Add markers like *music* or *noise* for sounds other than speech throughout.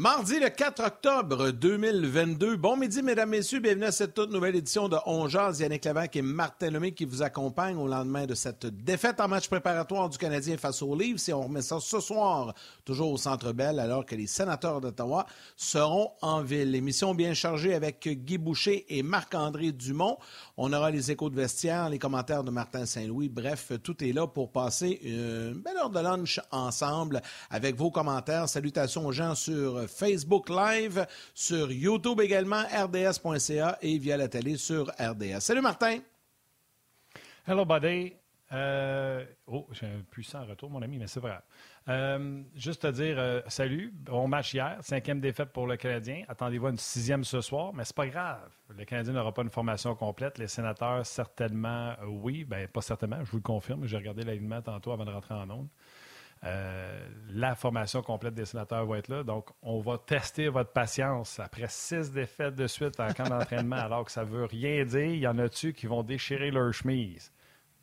Mardi le 4 octobre 2022. Bon midi, mesdames, messieurs. Bienvenue à cette toute nouvelle édition de Ongeaz. Yannick Levac et Martin Lemay qui vous accompagnent au lendemain de cette défaite en match préparatoire du Canadien face aux Livres. Si on remet ça ce soir, toujours au Centre Bell, alors que les sénateurs d'Ottawa seront en ville. Émission bien chargée avec Guy Boucher et Marc-André Dumont. On aura les échos de vestiaire, les commentaires de Martin Saint-Louis. Bref, tout est là pour passer une belle heure de lunch ensemble avec vos commentaires. Salutations aux gens sur Facebook Live, sur YouTube également, rds.ca et via la télé sur RDS. Salut Martin. Hello, buddy. Euh, oh, j'ai un puissant retour, mon ami, mais c'est vrai. Euh, juste te dire euh, salut, bon match hier, cinquième défaite pour le Canadien. Attendez-vous à une sixième ce soir, mais c'est pas grave. Le Canadien n'aura pas une formation complète. Les sénateurs, certainement, oui. Ben, pas certainement, je vous le confirme. J'ai regardé l'alignement tantôt avant de rentrer en onde. La formation complète des sénateurs va être là. Donc, on va tester votre patience. Après six défaites de suite en camp d'entraînement, *laughs* alors que ça veut rien dire, il y en a-tu qui vont déchirer leur chemise?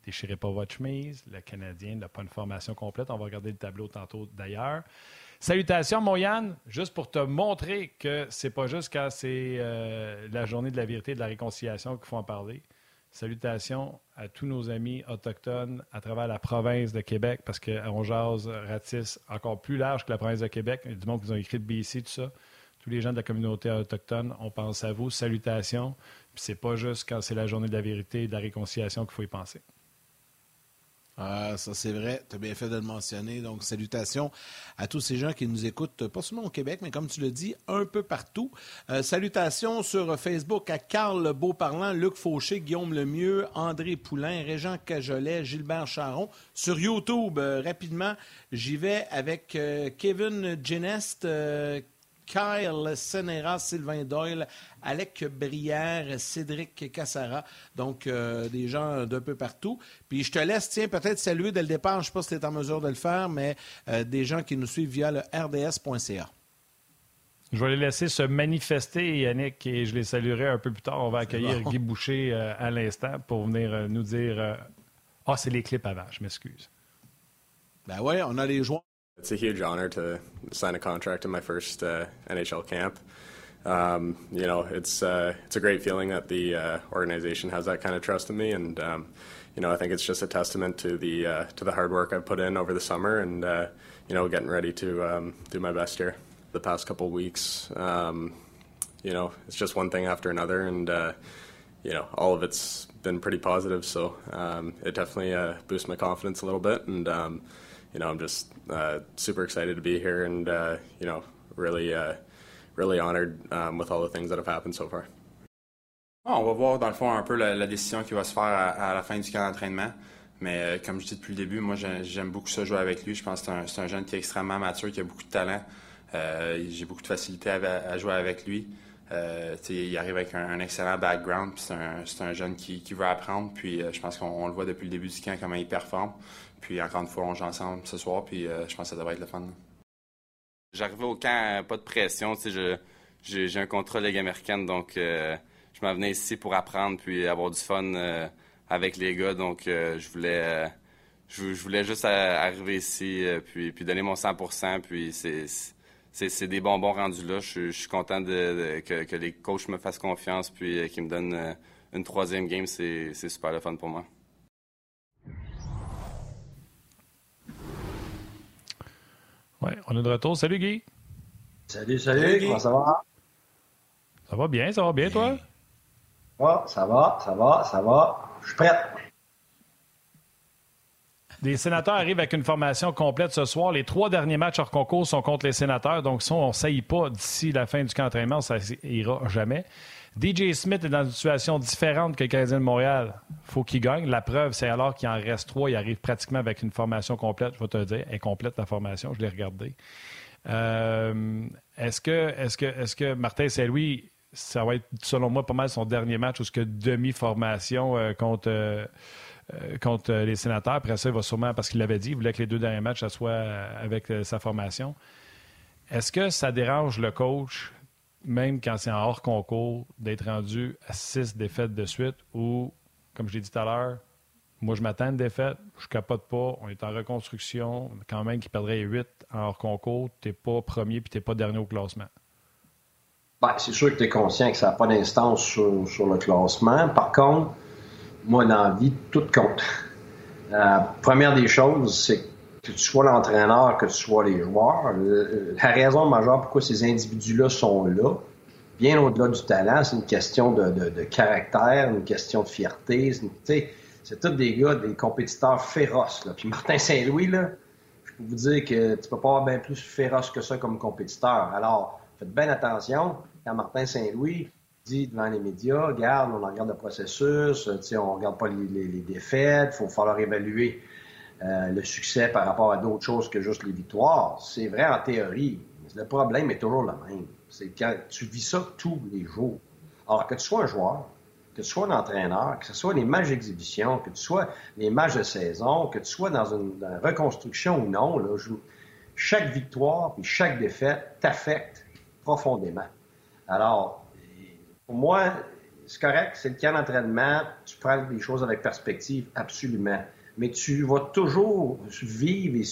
Déchirez pas votre chemise. Le Canadien n'a pas une formation complète. On va regarder le tableau tantôt d'ailleurs. Salutations, mon Yann, juste pour te montrer que c'est pas juste quand c'est euh, la journée de la vérité et de la réconciliation qu'il faut en parler. Salutations à tous nos amis autochtones à travers la province de Québec, parce qu'on jase ratisse encore plus large que la province de Québec. Du monde qui ont écrit de BC, tout ça. Tous les gens de la communauté autochtone, on pense à vous. Salutations. Puis c'est pas juste quand c'est la journée de la vérité et de la réconciliation qu'il faut y penser. Ah, ça c'est vrai, tu as bien fait de le mentionner. Donc, salutations à tous ces gens qui nous écoutent, pas seulement au Québec, mais comme tu le dis, un peu partout. Euh, salutations sur Facebook à Carl Beauparlant, Luc Fauché, Guillaume Lemieux, André Poulain, Régent Cajolet, Gilbert Charon. Sur YouTube, euh, rapidement, j'y vais avec euh, Kevin Genest Kyle Senera, Sylvain Doyle, Alec Brière, Cédric Cassara. Donc, euh, des gens d'un peu partout. Puis je te laisse, tiens, peut-être saluer dès le départ, je ne sais pas si tu es en mesure de le faire, mais euh, des gens qui nous suivent via le rds.ca. Je vais les laisser se manifester, Yannick, et je les saluerai un peu plus tard. On va accueillir Guy Boucher euh, à l'instant pour venir nous dire Ah, c'est les clips avant, je m'excuse. Ben oui, on a les joueurs. It's a huge honor to sign a contract in my first uh, NHL camp. Um, you know, it's uh, it's a great feeling that the uh, organization has that kind of trust in me, and um, you know, I think it's just a testament to the uh, to the hard work I've put in over the summer, and uh, you know, getting ready to um, do my best here. The past couple weeks, um, you know, it's just one thing after another, and uh, you know, all of it's been pretty positive. So um, it definitely boosts my confidence a little bit, and um, you know, I'm just uh, super excited to be here and, uh, you know, really, uh, really honored um, with all the things that have happened so far. on va voir dans le fond un peu la, décision qui va se faire à, la fin du camp d'entraînement. Mais euh, comme je dis depuis le début, moi j'aime beaucoup ça jouer avec lui. Je pense que c'est un, jeune qui est extrêmement mature, qui a beaucoup de talent. Euh, j'ai beaucoup de facilité à, jouer avec lui. Euh, il arrive avec un, excellent background, c'est un, un, jeune qui, qui, veut apprendre. Puis je pense qu'on le voit depuis le début du camp comment il performe. Puis encore une fois, on joue ensemble ce soir, puis euh, je pense que ça devrait être le fun. J'arrivais au camp, pas de pression. J'ai un contrat Ligue américaine, donc euh, je m'en venais ici pour apprendre puis avoir du fun euh, avec les gars. Donc je voulais je, voulais juste arriver ici puis, donner mon 100% Puis c'est des bonbons rendus là. Je, suis content que, que, les coachs me fassent confiance puis qu'ils me donnent une troisième game. C'est super le fun pour moi. Oui, on est de retour. Salut Guy. Salut, salut, comment ça va? Ça va bien, ça va bien, toi? Ouais, ça va, ça va, ça va. Je suis prêt. Les sénateurs arrivent avec une formation complète ce soir. Les trois derniers matchs hors concours sont contre les sénateurs. Donc, si on ne saillit pas d'ici la fin du camp d'entraînement, ça ira jamais. DJ Smith est dans une situation différente que le Canadien de Montréal. faut qu'il gagne. La preuve, c'est alors qu'il en reste trois. Il arrive pratiquement avec une formation complète. Je vais te dire, elle complète la formation. Je l'ai regardée. Euh, est-ce que, est que, est que Martin Saint-Louis, ça va être, selon moi, pas mal son dernier match ou ce que demi-formation euh, contre, euh, contre les sénateurs. Après ça, il va sûrement, parce qu'il l'avait dit, il voulait que les deux derniers matchs, ça soit avec sa formation. Est-ce que ça dérange le coach même quand c'est en hors concours, d'être rendu à six défaites de suite ou, comme je l'ai dit tout à l'heure, Moi, je m'attends à une défaite. Je capote pas. On est en reconstruction. Quand même, qui perdrait 8 en hors concours, tu n'es pas premier puis tu n'es pas dernier au classement. Ben, c'est sûr que tu es conscient que ça n'a pas d'instance sur, sur, le classement. Par contre, moi, dans la vie, tout compte. La première des choses, c'est que tu sois l'entraîneur, que tu sois les joueurs. La raison majeure pourquoi ces individus-là sont là, bien au-delà du talent, c'est une question de, de, caractère, une question de fierté. C'est tous des gars, des compétiteurs féroces. Puis Martin Saint-Louis, je peux vous dire que tu peux pas avoir bien plus féroce que ça comme compétiteur. Alors, faites bien attention quand Martin Saint-Louis dit devant les médias, regarde, on regarde le processus, on regarde pas les, les, défaites, il faut falloir évaluer euh, le succès par rapport à d'autres choses que juste les victoires. C'est vrai en théorie, le problème est toujours le même. C'est quand tu vis ça tous les jours. Alors, que tu sois un joueur, que tu sois un entraîneur, que ce soit les matchs d'exhibition, que tu sois les matchs de saison, que tu sois dans une, reconstruction ou non, chaque victoire et chaque défaite t'affecte profondément. Alors, pour moi, c'est correct, c'est le cas d'entraînement, tu prends les choses avec perspective, absolument. Mais tu vas toujours vivre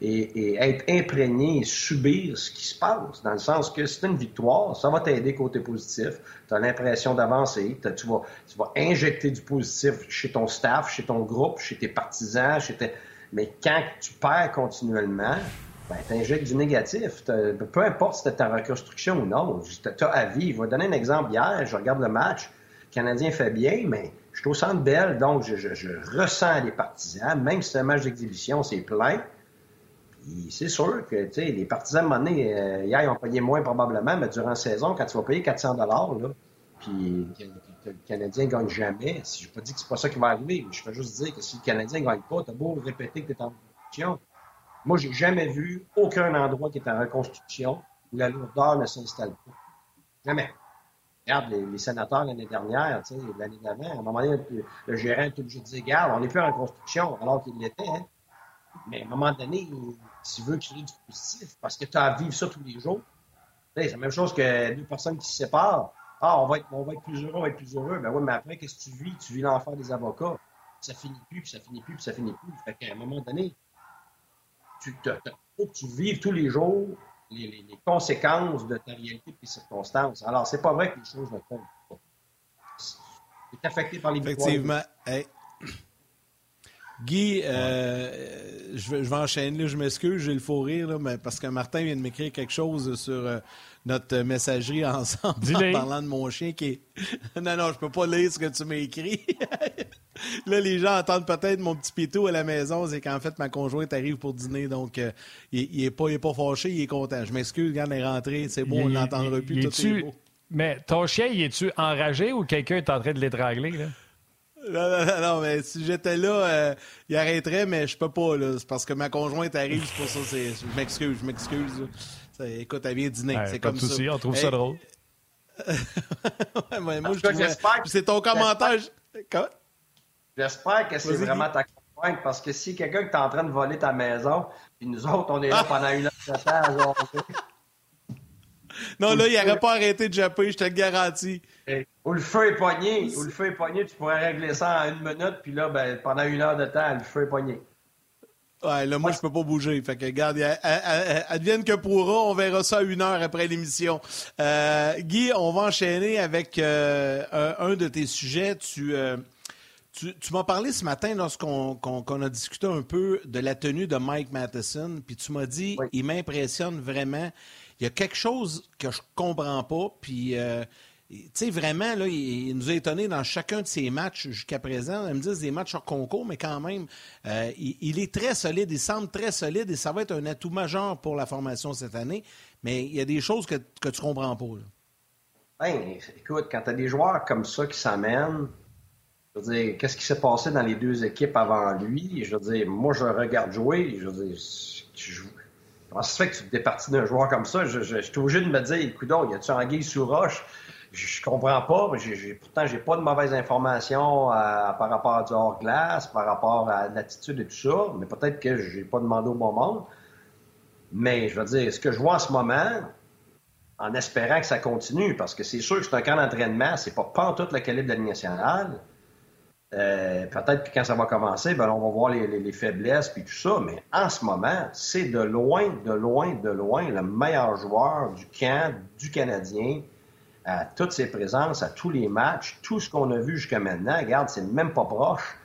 et, être imprégné et subir ce qui se passe, dans le sens que c'est une victoire, ça va t'aider côté positif, tu as l'impression d'avancer, tu vas, injecter du positif chez ton staff, chez ton groupe, chez tes partisans, mais quand tu perds continuellement, ben, tu injectes du négatif. Peu importe si tu en reconstruction ou non, tu as à vivre. Je vais donner un exemple. Hier, je regarde le match, le Canadien fait bien, mais je suis au centre belle, donc je, ressens les partisans, même si c'est un match d'exhibition, c'est plein c'est sûr que les partisans, à un donné, euh, hier, ils ont payé moins probablement, mais durant la saison, quand tu vas payer 400 là, puis le Canadien ne gagne jamais, si je ne pas dit que c'est pas ça qui va arriver, mais je peux juste dire que si le Canadien ne gagne pas, tu as beau répéter que tu es en reconstruction. Moi, j'ai jamais vu aucun endroit qui est en reconstruction où la lourdeur ne s'installe pas. Jamais. Regarde, les, sénateurs l'année dernière, l'année d'avant, à un moment donné, le, gérant est obligé de dire, regarde, on n'est plus en reconstruction, alors qu'il l'était. Hein. Mais à un moment donné, tu veux créer du positif parce que tu as à vivre ça tous les jours. C'est la même chose que deux personnes qui se séparent. Ah, on va être, on va être plus heureux, on va être plus heureux. Ben oui, mais après, qu'est-ce que tu vis? Tu vis l'enfer des avocats. Ça finit plus, puis ça finit plus, puis ça finit plus. Fait qu'à un moment donné, tu faut que tu vives tous les jours les, conséquences de ta réalité et tes circonstances. Alors, c'est pas vrai que les choses ne comptent pas. Tu es affecté par les Effectivement. Guy, euh, je, vais, je, vais, enchaîner, je m'excuse, j'ai le faux rire, mais parce que Martin vient de m'écrire quelque chose sur euh, notre messagerie ensemble en parlant de mon chien qui est. *laughs* non, non, je peux pas lire ce que tu m'as écrit. *laughs* là, les gens entendent peut-être mon petit pitou à la maison, c'est qu'en fait, ma conjointe arrive pour dîner, donc euh, il, il, est pas, il est pas fâché, il est content. Je m'excuse, regarde, il est rentré, c'est bon, on l'entendra plus, tout est beau. Mais ton chien, il est-tu enragé ou quelqu'un est en train de l'étrangler, là? Non, non, non, mais si j'étais là, euh, il arrêterait, mais je peux pas, là. C'est parce que ma conjointe arrive, c'est pour ça. Je m'excuse, je m'excuse. Écoute, elle vient dîner. c'est comme ça. on trouve ça drôle. *laughs* ouais, moi, je C'est ton commentaire. J'espère que c'est vraiment ta conjointe, parce que si quelqu'un qui est en train de voler ta maison, puis nous autres, on est là pendant une heure de temps genre, non, là, il n'aurait pas arrêté de japper, je te le garantis. Où le feu est pogné, où le feu est pogné, tu pourrais régler ça en une minute, puis là, ben, pendant une heure de temps, le feu est pogné. Ouais, là, moi, je peux pas bouger. Fait que, regarde, advienne que pourra, on verra ça une heure après l'émission. Euh, Guy, on va enchaîner avec euh, un, de tes sujets. Tu, euh, tu, m'as parlé ce matin lorsqu'on a discuté un peu de la tenue de Mike Matheson, puis tu m'as dit, il m'impressionne vraiment. Il y a quelque chose que je comprends pas, puis tu sais, vraiment, là, il, nous a étonnés dans chacun de ses matchs jusqu'à présent. Ils me disent des matchs hors concours, mais quand même, euh, il, est très solide, il semble très solide et ça va être un atout majeur pour la formation cette année. Mais il y a des choses que, que tu comprends pas. Ben, écoute, quand tu as des joueurs comme ça qui s'amènent, je veux dire, qu'est-ce qui s'est passé dans les deux équipes avant lui? Je veux dire, moi, je regarde jouer, je veux dire, tu Comment ça se fait que tu es parti d'un joueur comme ça? Je, je, suis obligé de me dire, écoute, y a-tu anguille sous roche? je, comprends pas. J'ai, pourtant, j'ai pas de mauvaises informations euh, par rapport à du hors-glace, par rapport à l'attitude et tout ça, mais peut-être que j'ai pas demandé au bon monde. Mais je veux dire, ce que je vois en ce moment, en espérant que ça continue, parce que c'est sûr que c'est un camp d'entraînement, c'est pas, pas tout le calibre de la nationale, Euh, peut-être que quand ça va commencer, ben, on va voir les, faiblesses puis tout ça, mais en ce moment, c'est de loin, de loin, de loin le meilleur joueur du camp du Canadien à toutes ses présences, à tous les matchs, tout ce qu'on a vu jusqu'à maintenant. Regarde, c'est même pas proche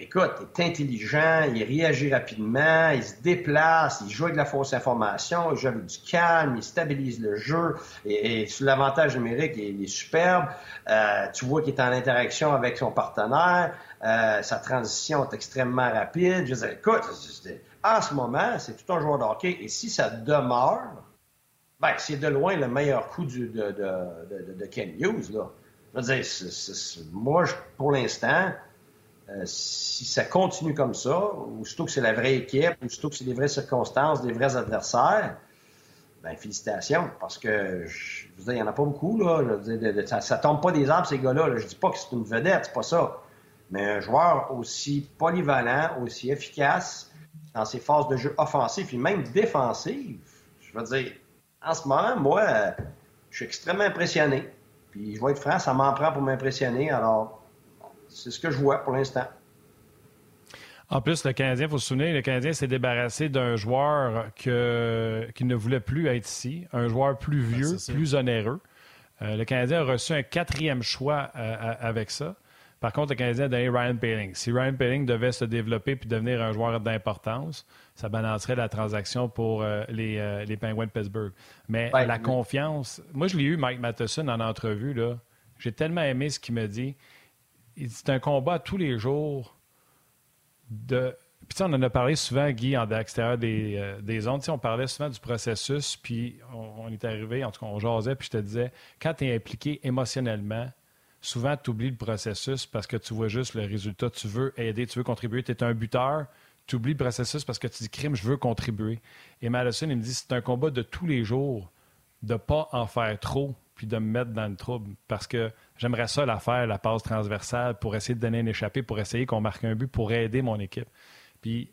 écoute, il est intelligent, il réagit rapidement, il se déplace, il joue avec de la fausse information, il joue avec du calme, il stabilise le jeu. Et, l'avantage numérique, il, est superbe. Euh, tu vois qu'il est en interaction avec son partenaire. Euh, sa transition est extrêmement rapide. Je veux dire, écoute, en ce moment, c'est tout un joueur de hockey. Et si ça demeure, ben, c'est de loin le meilleur coup de, de, de, de, Ken Hughes. Là. Je veux dire, moi, pour l'instant, euh, si ça continue comme ça, ou surtout que c'est la vraie équipe, ou surtout que c'est des vraies circonstances, des vrais adversaires, ben félicitations, parce que je, veux dire, il n'y en a pas beaucoup, là. ça, ne tombe pas des arbres, ces gars-là. Je Je dis pas que c'est une vedette, c'est pas ça. Mais un joueur aussi polyvalent, aussi efficace dans ses phases de jeu offensives et même défensives, je veux dire, en ce moment, moi, je suis extrêmement impressionné. Puis je vais être franc, ça m'en prend pour m'impressionner. Alors, c'est ce que je vois pour l'instant. En plus, le Canadien, il faut se souvenir, le Canadien s'est débarrassé d'un joueur que, qui ne voulait plus être ici, un joueur plus vieux, plus onéreux. Euh, le Canadien a reçu un quatrième choix euh, avec ça. Par contre, le Canadien a donné Ryan Paling. Si Ryan Paling devait se développer puis devenir un joueur d'importance, ça balancerait la transaction pour euh, les, les Penguins de Pittsburgh. Mais la confiance, moi je l'ai eu, Mike Matheson, en entrevue. J'ai tellement aimé ce qu'il me dit c'est un combat tous les jours de. Puis on en a parlé souvent, Guy, en extérieur des, euh, on parlait souvent du processus, puis on, est arrivé, en tout cas, on jasait, puis je te disais, quand tu es impliqué émotionnellement, souvent tu oublies le processus parce que tu vois juste le résultat. Tu veux aider, tu veux contribuer. Tu es un buteur, tu oublies le processus parce que tu dis, crime, je veux contribuer. Et Madison, il me dit, c'est un combat de tous les jours de ne pas en faire trop puis de me mettre dans le trouble. Parce que j'aimerais ça la faire, la passe transversale, pour essayer de donner un échappé, pour essayer qu'on marque un but, pour aider mon équipe. Puis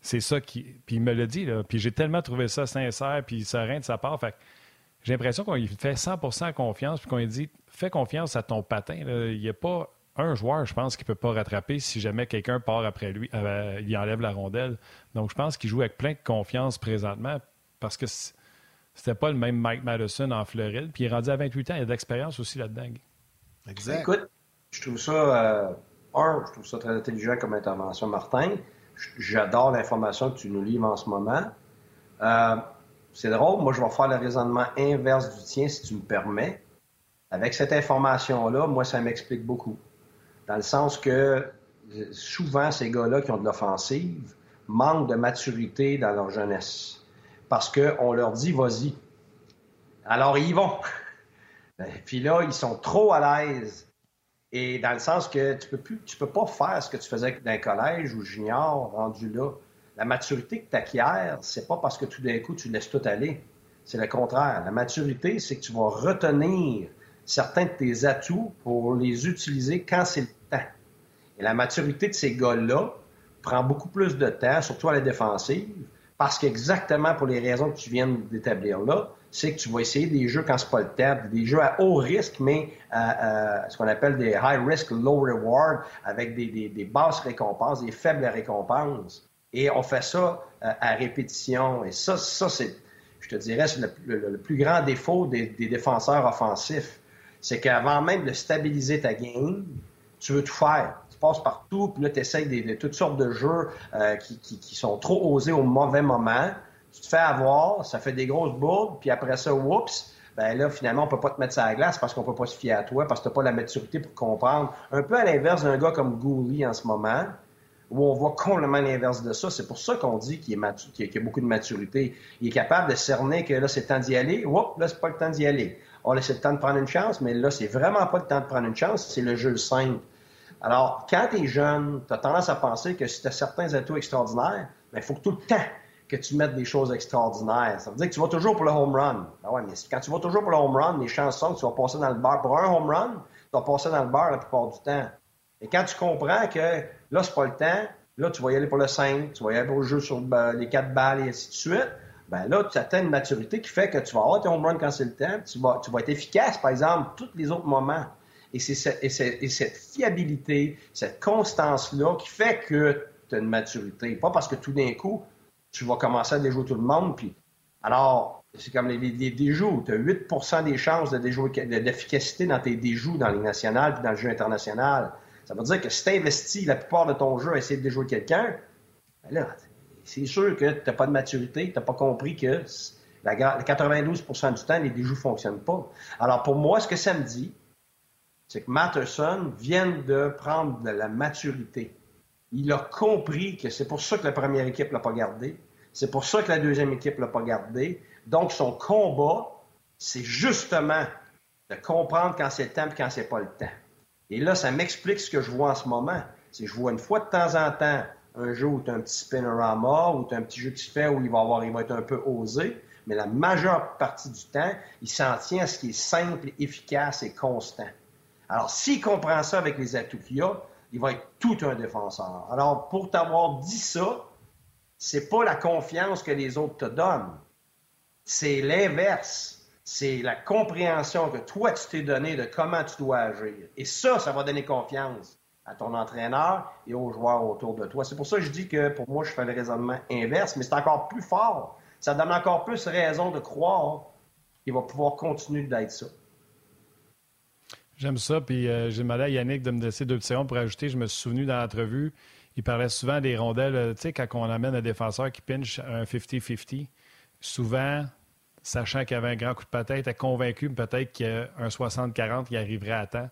c'est ça qui. Puis il me l'a dit, là. Puis j'ai tellement trouvé ça sincère, puis serein de sa part. Fait j'ai l'impression qu'on lui fait 100% confiance, puis qu'on lui dit fais confiance à ton patin. Il n'y a pas un joueur, je pense, qui ne peut pas rattraper si jamais quelqu'un part après lui, euh, il enlève la rondelle. Donc je pense qu'il joue avec plein de confiance présentement parce que c'était pas le même Mike Madison en Floride. Puis il est rendu à 28 ans. Il y a de l'expérience aussi là-dedans. Exact. Écoute, je trouve ça, euh, un, je trouve ça très intelligent comme intervention, Martin. J'adore l'information que tu nous livres en ce moment. Euh, c'est drôle, moi je vais faire le raisonnement inverse du tien si tu me permets. Avec cette information-là, moi ça m'explique beaucoup. Dans le sens que souvent ces gars-là qui ont de l'offensive manquent de maturité dans leur jeunesse parce qu'on leur dit vas-y. Alors ils y vont. Ben, puis là, ils sont trop à l'aise. Et dans le sens que tu peux peux pas faire ce que tu faisais le collège ou junior rendu là. La maturité que tu acquiers, c'est pas parce que tout d'un coup tu laisses tout aller. C'est le contraire. La maturité, c'est que tu vas retenir certains de tes atouts pour les utiliser quand c'est le temps. Et la maturité de ces gars-là prend beaucoup plus de temps, surtout à la défensive, parce qu'exactement pour les raisons que tu viens d'établir là, c'est que tu vas essayer des jeux quand c'est pas le temps, des jeux à haut risque, mais à, ce qu'on appelle des high risk, low reward, avec des, basses récompenses, des faibles récompenses. Et on fait ça euh, à répétition. Et ça, ça c'est, je te dirais, c'est le, plus grand défaut des, des défenseurs offensifs. C'est qu'avant même de stabiliser ta game, tu veux tout faire passes partout, puis là, tu essaies de, toutes sortes de jeux euh, qui, sont trop osés au mauvais moment. Tu te fais avoir, ça fait des grosses bourdes, puis après ça, oups, ben là, finalement, on peut pas te mettre ça à la glace parce qu'on peut pas se fier à toi, parce que t'as pas la maturité pour comprendre. Un peu à l'inverse d'un gars comme Gouli en ce moment, où on voit complètement l'inverse de ça. C'est pour ça qu'on dit qu'il est a, beaucoup de maturité. Il est capable de cerner que là, c'est le temps d'y aller. Oups, là, c'est pas le temps d'y aller. On laisse le temps de prendre une chance, mais là, c'est vraiment pas le temps de prendre une chance, c'est le jeu simple. Alors, quand tu es jeune, tu as tendance à penser que si tu as certains atouts extraordinaires, il ben, faut que tout le temps que tu mettes des choses extraordinaires. Ça veut dire que tu vas toujours pour le home run. Ben ouais, mais quand tu vas toujours pour le home run, les chances sont que tu vas passer dans le bar. Pour un home run, tu vas passer dans le bar la plupart du temps. Et quand tu comprends que là, c'est pas le temps, là, tu vas y aller pour le 5, tu vas y aller pour le jeu sur ben, les 4 balles et ainsi de suite, ben là, tu atteins une maturité qui fait que tu vas avoir tes home run quand c'est le temps, tu tu vas être efficace, par exemple, tous les autres moments. Et c'est cette, fiabilité, cette constance-là qui fait que tu as une maturité. Pas parce que tout d'un coup, tu vas commencer à déjouer tout le monde. Puis, alors, c'est comme les, les, déjoues. Tu as 8% des chances de d'efficacité dans tes déjoues dans les nationales puis dans le jeu international. Ça veut dire que si tu investis la plupart de ton jeu à essayer de déjouer quelqu'un, ben c'est sûr que tu n'as pas de maturité, tu n'as pas compris que la, 92% du temps, les déjoues ne fonctionnent pas. Alors, pour moi, ce que ça me dit, c'est que Matterson vient de prendre de la maturité. Il a compris que c'est pour ça que la première équipe l'a pas gardé. C'est pour ça que la deuxième équipe l'a pas gardé. Donc, son combat, c'est justement de comprendre quand c'est le temps et quand c'est pas le temps. Et là, ça m'explique ce que je vois en ce moment. C'est que je vois une fois de temps en temps un jeu où tu as un petit spinorama, ou tu as un petit jeu qui se fait où il va, avoir, il va être un peu osé, mais la majeure partie du temps, il s'en tient à ce qui est simple, efficace et constant. Alors, s'il comprend ça avec les atouts qu'il a, il va être tout un défenseur. Alors, pour t'avoir dit ça, c'est pas la confiance que les autres te donnent. C'est l'inverse. C'est la compréhension que toi, tu t'es donné de comment tu dois agir. Et ça, ça va donner confiance à ton entraîneur et aux joueurs autour de toi. C'est pour ça que je dis que pour moi, je fais le raisonnement inverse, mais c'est encore plus fort. Ça donne encore plus raison de croire qu'il va pouvoir continuer d'être ça. J'aime ça. Puis euh, j'ai demandé à Yannick de me laisser deux petits pour ajouter. Je me suis souvenu dans l'entrevue, il parlait souvent des rondelles. Euh, tu sais, quand on amène un défenseur qui pinche un 50-50, souvent, sachant qu'il avait un grand coup de patin, était convaincu peut-être qu'un 60-40, il arriverait à temps.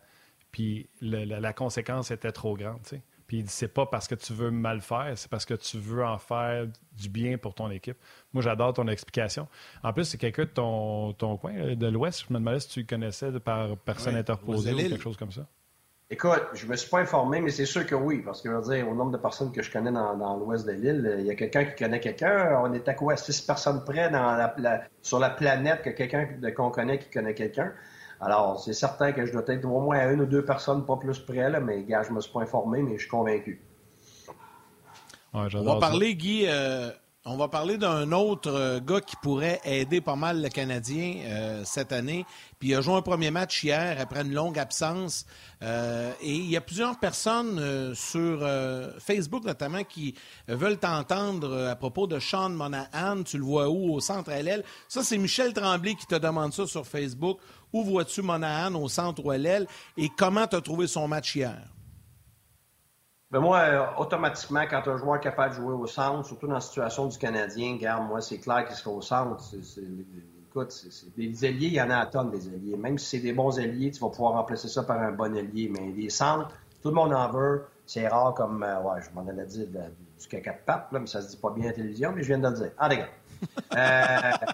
Puis la, conséquence était trop grande. Tu sais. Puis il dit c'est pas parce que tu veux mal faire, c'est parce que tu veux en faire du bien pour ton équipe. Moi, j'adore ton explication. En plus, c'est quelqu'un de ton, ton coin, euh, de l'Ouest. Je me demandais si tu le connaissais par personne interposée ou quelque chose comme ça. Écoute, je me suis pas informé, mais c'est sûr que oui, parce que je veux dire, au nombre de personnes que je connais dans, l'ouest de l'île, il y a quelqu'un qui connaît quelqu'un. On est à quoi? Six personnes près dans sur la planète que quelqu'un qu'on connaît qui connaît quelqu'un. Alors, c'est certain que je dois être au moins à une ou deux personnes, pas plus près, là, mais gars, je me suis pas informé, mais je suis convaincu. on va parler, Guy, euh, on va parler d'un autre euh, gars qui pourrait aider pas mal le Canadien euh, cette année. Puis il a joué un premier match hier après une longue absence. Euh, et il y a plusieurs personnes sur Facebook notamment qui veulent t'entendre à propos de Sean Monahan. Tu le vois où? Au centre LL? Ça, c'est Michel Tremblay qui te demande ça sur Facebook. Où vois-tu Monahan au centre ou LL? Et comment tu as trouvé son match hier? Ben moi, euh, automatiquement, quand un joueur est capable de jouer au centre, surtout dans la situation du Canadien, regarde, moi, c'est clair qu'il sera au centre. écoute, c'est, des alliés, il y en a à tonnes des alliés. Même si c'est des bons alliés, tu vas pouvoir remplacer ça par un bon allié. Mais les centres, tout le monde en veut. C'est rare comme, euh, ouais, je m'en allais dire du caca de pape, là, mais ça se dit pas bien à la télévision, mais je viens de le dire. Ah. Euh,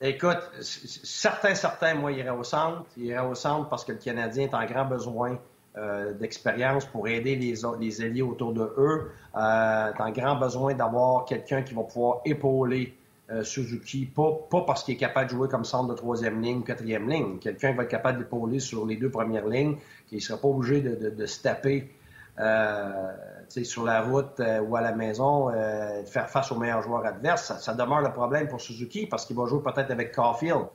écoute, certains, certains, moi, iraient au centre. Ils iraient au centre parce que le Canadien est en grand besoin euh, d'expérience pour aider les, les alliés autour de eux. Euh, as un grand besoin d'avoir quelqu'un qui va pouvoir épauler euh, Suzuki, pas, parce qu'il est capable de jouer comme centre de troisième ligne, quatrième ligne. Quelqu'un va être capable d'épauler sur les deux premières lignes, qui ne sera pas obligé de, de, de se taper euh, sur la route ou à la maison, de faire face aux meilleurs joueurs adverses. Ça, demeure le problème pour Suzuki parce qu'il va jouer peut-être avec Caulfield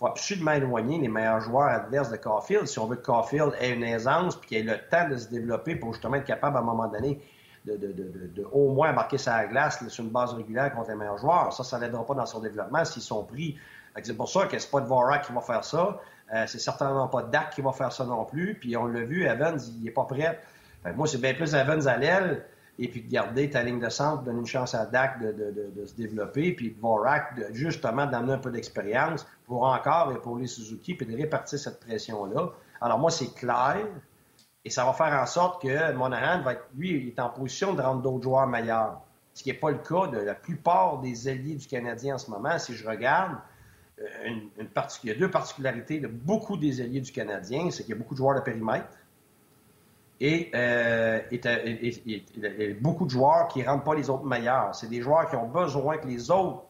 faut absolument éloigner les meilleurs joueurs adverses de Caulfield si on veut que Caulfield ait une aisance puis qu'il ait le temps de se développer pour justement être capable à un moment donné de, au moins embarquer sa glace sur une base régulière contre les meilleurs joueurs. Ça, ça n'aidera pas dans son développement s'ils sont pris. C'est pour ça que c'est pas de Vorak qui va faire ça. Euh, c'est certainement pas Dak qui va faire ça non plus. Puis on l'a vu, Evans, il est pas prêt. Moi, c'est bien plus à l'aile et puis de garder ta ligne de centre, donner une chance à Dak de, de, de, se développer, puis Vorak, de, justement, d'amener un peu d'expérience pour encore épauler Suzuki, puis de répartir cette pression-là. Alors moi, c'est clair, et ça va faire en sorte que Monahan va être, lui, il est en position de rendre d'autres joueurs meilleurs. Ce qui n'est pas le cas de la plupart des alliés du Canadien en ce moment. Si je regarde, euh, une il y a deux particularités de beaucoup des alliés du Canadien, c'est qu'il y a beaucoup de joueurs de périmètre et, euh, et, beaucoup de joueurs qui ne rendent pas les autres meilleurs. C'est des joueurs qui ont besoin que les autres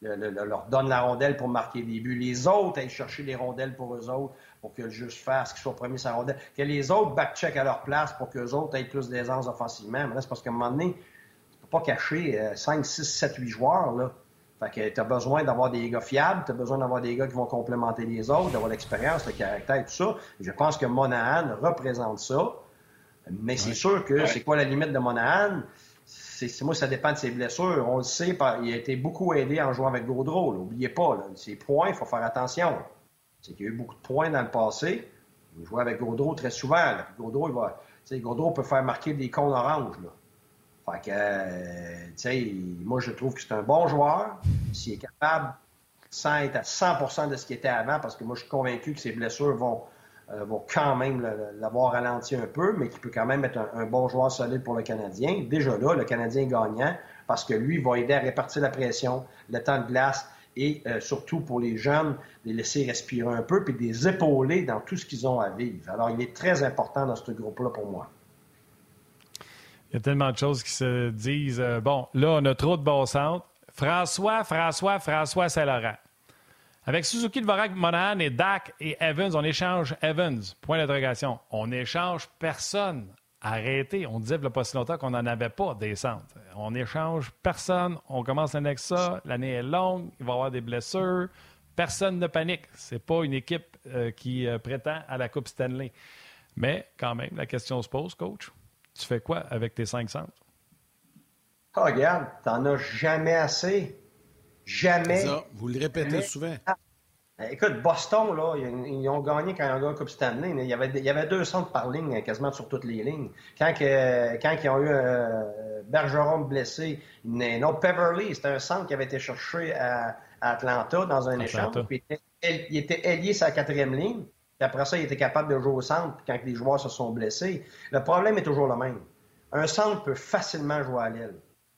leur donnent la rondelle pour marquer des buts. Les autres aillent chercher les rondelles pour eux autres, pour que le juge fasse, qu'ils soient premiers sa rondelle. Que les autres back-check à leur place pour qu'eux autres aient plus d'aisance offensivement. Mais là, c'est parce qu'à un moment donné, tu ne peux pas cacher 5, 6, 7, 8 joueurs. Là. Fait que tu as besoin d'avoir des gars fiables, tu as besoin d'avoir des gars qui vont complémenter les autres, d'avoir l'expérience, le caractère et tout ça. Je pense que Monahan représente ça. Mais c'est sûr que c'est quoi la limite de Monahan? C'est, moi, ça dépend de ses blessures. On le sait, il a été beaucoup aidé en jouant avec Gaudreau. N'oubliez pas, là, ses points, il faut faire attention. C'est qu'il y a eu beaucoup de points dans le passé. Il jouait avec Gaudreau très souvent. Gaudreau, il va, Gaudreau peut faire marquer des cons oranges. Là. Fait que, euh, moi, je trouve que c'est un bon joueur. S'il est capable, sans être à 100% de ce qu'il était avant, parce que moi, je suis convaincu que ses blessures vont, euh, quand même l'avoir ralenti un peu, mais qu'il peut quand même être un, bon joueur solide pour le Canadien. Déjà là, le Canadien est gagnant, parce que lui va aider à répartir la pression, le temps de glace, et euh, surtout pour les jeunes, les laisser respirer un peu, puis les épauler dans tout ce qu'ils ont à vivre. Alors, il est très important dans ce groupe-là pour moi. Il y a tellement de choses qui se disent. Euh, bon, là, on a trop de bons centres. François, François, François Saint-Laurent. Avec Suzuki, Dvorak, Monahan et Dak et Evans, on échange Evans. Point d'interrogation. On échange personne. Arrêtez. On disait il n'y a pas si longtemps qu'on n'en avait pas des centres. On échange personne. On commence avec ça. L'année est longue. Il va y avoir des blessures. Personne ne panique. Ce n'est pas une équipe euh, qui euh, prétend à la Coupe Stanley. Mais quand même, la question se pose, coach. Tu fais quoi avec tes cinq centres? Ah, regarde, t'en as jamais assez. Jamais. Ça, vous le répétez souvent. Ah, écoute, Boston, là, ils, ont gagné quand ils ont gagné la Coupe Stanley. Il y, avait, il y avait deux centres par ligne, quasiment sur toutes les lignes. Quand, quand ils ont eu euh, Bergeron blessé, non, Peverly, c'était un centre qui avait été cherché à, Atlanta dans un échange. il était, il était ailier sa quatrième ligne après ça, il était capable de jouer au centre quand les joueurs se sont blessés. Le problème est toujours le même. Un centre peut facilement jouer à l'aile.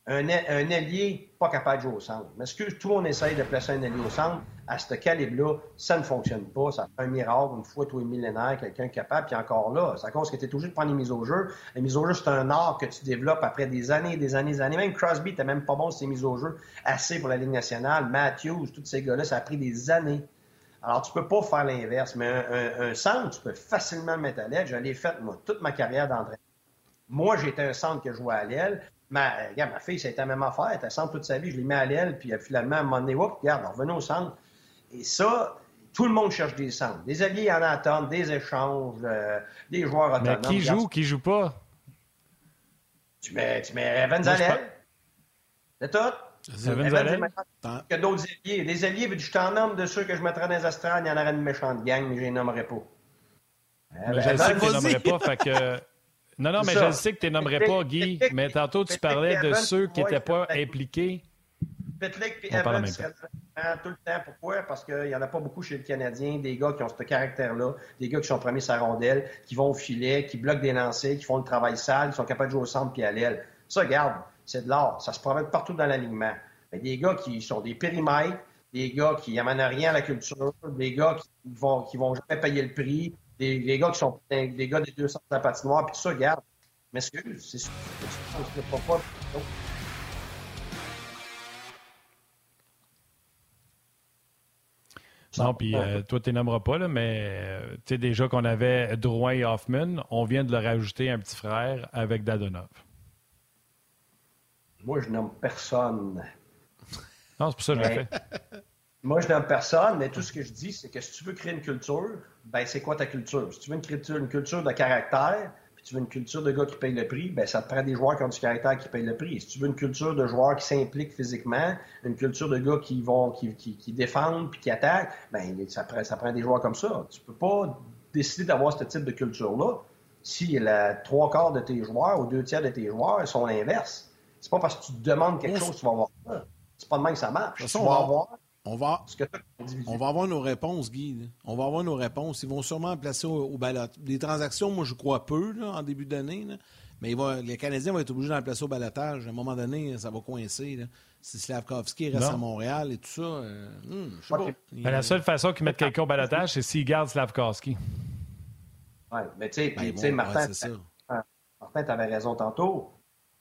Un, un ailier, pas capable de jouer au centre. Mais ce que tout le monde essaye de placer un ailier au centre, à ce calibre-là, ça ne fonctionne pas. Ça fait un miracle, une fois tous les millénaires, quelqu'un capable, puis encore là. C'est à cause que tu es toujours de prendre les mises au jeu. Les mises au jeu, c'est un art que tu développes après des années des années des années. Même Crosby n'était même pas bon sur ses mises au jeu assez pour la Ligue nationale. Matthews, tous ces gars-là, ça a pris des années alors, tu peux pas faire l'inverse, mais un, centre, tu peux facilement le mettre à l'aile. Je l'ai fait, moi, toute ma carrière d'entraîneur. Moi, j'étais un centre que je jouais à l'aile. Ma, regarde, ma fille, ça a été la même affaire. Elle était centre toute sa vie. Je l'ai mis à l'aile, puis finalement, à un moment donné, regarde, revenons au centre. Et ça, tout le monde cherche des centres. Des alliés en attente, des échanges, euh, des joueurs autonomes. Mais qui joue, qui joue pas? Tu mets, tu mets Evans à l'aile. C'est tout. Evans que d'autres alliés. Les alliés, je t'en nomme de ceux que je mettrais dans les astrales, il y en aurait une méchante gang, mais je les nommerais pas. je sais que tu les nommerais pas, fait que... Non, non, mais je sais que tu les nommerais pas, Guy, mais tantôt tu parlais de ceux qui n'étaient pas impliqués. Petlick et Evans tout le temps. Pourquoi? Parce qu'il n'y en a pas beaucoup chez le Canadien, des gars qui ont ce caractère-là, des gars qui sont premiers sa rondelle, qui vont au filet, qui bloquent des lancers, qui font le travail sale, qui sont capables de jouer au centre puis à l'aile. Ça, regarde, c'est de l'art. Ça se promène partout dans l'alignement. Des gars qui sont des périmètres, des gars qui n'amènent rien à la culture, des gars qui vont, qui vont jamais payer le prix, des, gars qui sont des gars des deux centres de la patinoire, puis ça, regarde. M'excuse, c'est sûr, c'est pas pas. Non, puis euh, toi, tu nommeras pas, là, mais euh, tu sais déjà qu'on avait Drouin et Hoffman. On vient de leur ajouter un petit frère avec Dadonov. Moi, je nomme personne. Non, c'est pour ça que je l'ai fait. *laughs* Moi, je nomme personne, mais tout ce que je dis, c'est que si tu veux créer une culture, ben c'est quoi ta culture? Si tu veux une culture, une culture de caractère, puis tu veux une culture de gars qui payent le prix, ben ça te prend des joueurs qui ont du caractère qui payent le prix. Si tu veux une culture de joueurs qui s'impliquent physiquement, une culture de gars qui vont qui, qui, défendent puis qui attaquent, ben ça prend, ça prend des joueurs comme ça. Tu peux pas décider d'avoir ce type de culture-là si la trois quarts de tes joueurs ou deux tiers de tes joueurs sont l'inverse. C'est pas parce que tu demandes quelque chose que tu vas avoir ça. C'est pas de même que ça marche. on, va, avoir, on, va, on va avoir nos réponses, Guy. On va avoir nos réponses. Ils vont sûrement placer au, au Des transactions, moi, je crois peu en début d'année. Mais les Canadiens vont être obligés d'en placer au balotage. À un moment donné, ça va coincer. Si Slavkovski reste à Montréal et tout ça, euh, hmm, je sais pas. Ben, la seule façon qu'ils mettent quelqu'un au balotage, c'est s'ils gardent Slavkovski. Oui, mais tu sais, ben, Martin, Martin, tu avais raison tantôt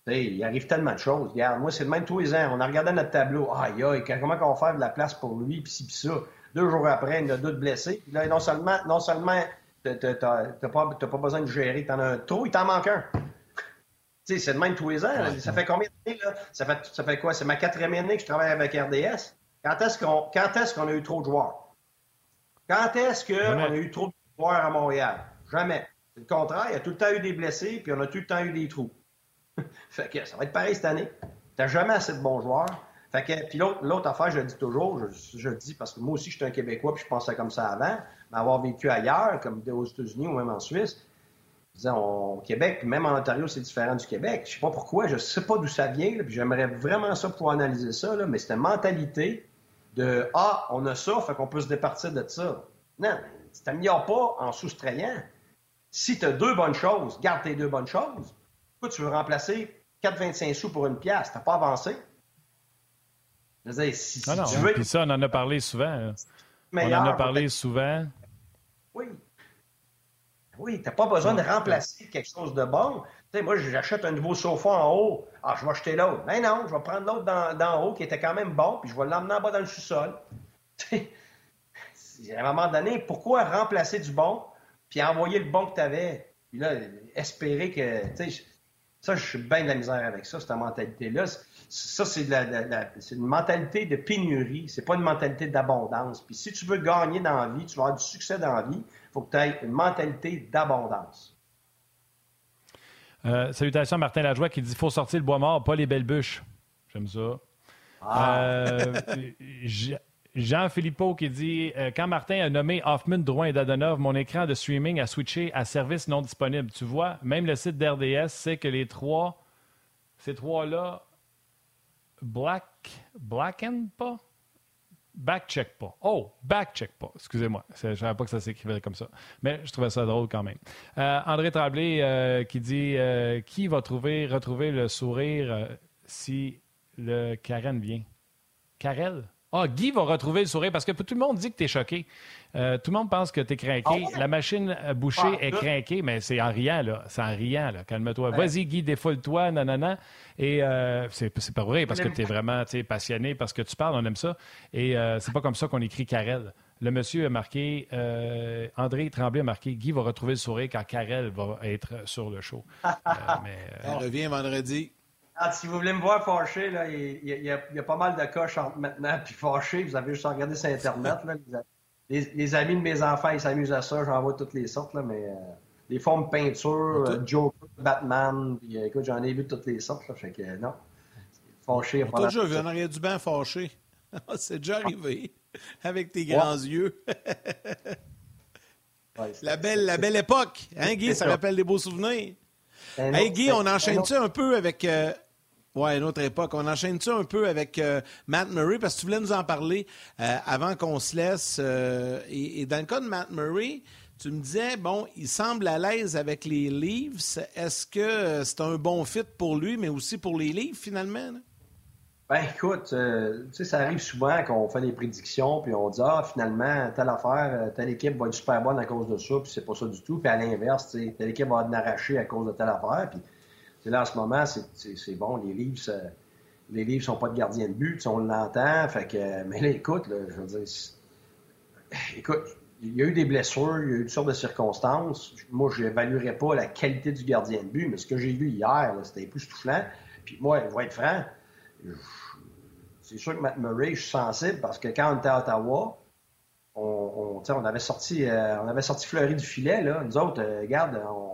il arrive tellement de choses. Regarde, moi, c'est le même tous les ans. On a regardé notre tableau. Aïe, aïe, comment on va faire de la place pour lui, puis ci, puis ça. Deux jours après, il y a d'autres blessés. là, non seulement, non seulement t'as pas, pas, besoin de gérer, t'en as un trop, il t'en manque un. sais, c'est de même tous les ans. Ça fait combien d'années, là? Ça fait, ça fait quoi? C'est ma quatrième année que je travaille avec RDS. Quand est-ce qu'on est qu'on a eu trop de joueurs? Quand est-ce qu'on a eu trop de joueurs à Montréal? Jamais. C'est le contraire. Il y a tout le temps eu des blessés, puis on a tout le temps eu des trous. *laughs* fait que ça va être pareil cette année. T'as jamais assez de bons joueurs. Fait que, puis l'autre affaire, je le dis toujours, je, le dis parce que moi aussi, je suis un Québécois, puis je pensais comme ça avant, mais avoir vécu ailleurs, comme aux États-Unis ou même en Suisse, au Québec, même en Ontario, c'est différent du Québec. Je sais pas pourquoi, je sais pas d'où ça vient, puis j'aimerais vraiment ça pour analyser ça, là, mais c'est une mentalité de Ah, on a ça, fait qu'on peut se départir de ça. Non, tu t'améliores pas en soustrayant. Si tu as deux bonnes choses, garde tes deux bonnes choses. Pourquoi tu veux remplacer 4,25 sous pour une pièce? Tu n'as pas avancé. Je veux dire, si, non, non, tu veux... Puis ça, on en a parlé souvent. on en a parlé souvent. Oui. Oui, tu n'as pas besoin de remplacer quelque chose de bon. Tu sais, moi, j'achète un nouveau sofa en haut. Ah, je vais acheter l'autre. Mais non, je vais prendre l'autre d'en haut qui était quand même bon, puis je vais l'emmener en bas dans le sous-sol. *laughs* à un moment donné, pourquoi remplacer du bon, puis envoyer le bon que tu avais, puis là, espérer que. Ça, je suis bien de la misère avec ça, cette mentalité-là. Ça, c'est une mentalité de pénurie. C'est pas une mentalité d'abondance. Puis si tu veux gagner dans la vie, tu veux avoir du succès dans la vie, il faut que tu aies une mentalité d'abondance. Euh, salutations à Martin Lajoie qui dit faut sortir le bois mort, pas les belles bûches. J'aime ça. Ah. Euh, *laughs* Jean Philippot qui dit euh, Quand Martin a nommé Hoffman, Drouin et Dadonov, mon écran de streaming a switché à service non disponible. Tu vois, même le site d'RDS sait que les trois, ces trois-là, black, blacken pas? Backcheck pas. Oh, backcheck pas. Excusez-moi. Je ne savais pas que ça s'écrivait comme ça. Mais je trouvais ça drôle quand même. Euh, André Tremblay euh, qui dit Qui va trouver, retrouver le sourire si le Karen vient? Karel? Ah, Guy va retrouver le sourire parce que tout le monde dit que tu es choqué. Euh, tout le monde pense que tu es craqué. Ah La machine bouchée ah, est craquée, mais c'est en riant, là. C'est en riant, là. Calme-toi. Vas-y, Guy, défoule-toi, nanana. Et euh, c'est pas vrai parce que tu es vraiment passionné, parce que tu parles, on aime ça. Et euh, c'est pas comme ça qu'on écrit Karel. Le monsieur a marqué, euh, André Tremblay a marqué, Guy va retrouver le sourire quand Karel va être sur le show. *laughs* mais, Elle revient vendredi. Ah, si vous voulez me voir fâché, là, il, y a, pas mal de coches entre maintenant puis fâché. Vous avez juste à regarder sur Internet. les, amis de mes enfants, ils s'amusent à ça. J'en vois toutes les sortes, là, mais euh, les formes peinture, euh, Joker, Batman, puis, euh, écoute, j'en ai vu toutes les sortes. Là, fait que non. Fâché. Déjà vu en arrière du bain fâché. *laughs* C'est déjà arrivé. *laughs* Avec tes grands yeux. *laughs* la, belle, la belle époque. Hein, Guy? Ça rappelle des beaux souvenirs. Hey Guy, on enchaîne-tu un peu avec. Oui, une autre époque. On enchaîne ça un peu avec euh, Matt Murray? Parce que tu voulais nous en parler euh, avant qu'on se laisse. Euh, et, dans le cas de Matt Murray, tu me disais, bon, il semble à l'aise avec les Leafs. Est-ce que c'est un bon fit pour lui, mais aussi pour les Leafs finalement? Ben écoute, ça arrive souvent qu'on fait des prédictions, puis on dit, ah, finalement, telle affaire, telle équipe va être super bonne à cause de ça, puis c'est pas ça du tout. Puis à l'inverse, telle équipe va être arrachée à cause de telle affaire. Puis là, en ce moment, c'est bon, les livres, les livres sont pas de gardien de but, on l'entend, fait que, mais là, écoute, je veux dire, écoute, il y a eu des blessures, il y a eu toutes sortes de circonstances. Moi, je n'évaluerais pas la qualité du gardien de but, mais ce que j'ai vu hier, c'était époustouflant. Puis moi, je vais être franc, c'est sûr que Matt Murray, je suis sensible parce que quand on était à Ottawa, on, on, avait sorti euh, on avait sorti Fleury du filet, là. Nous autres, euh, regarde, on,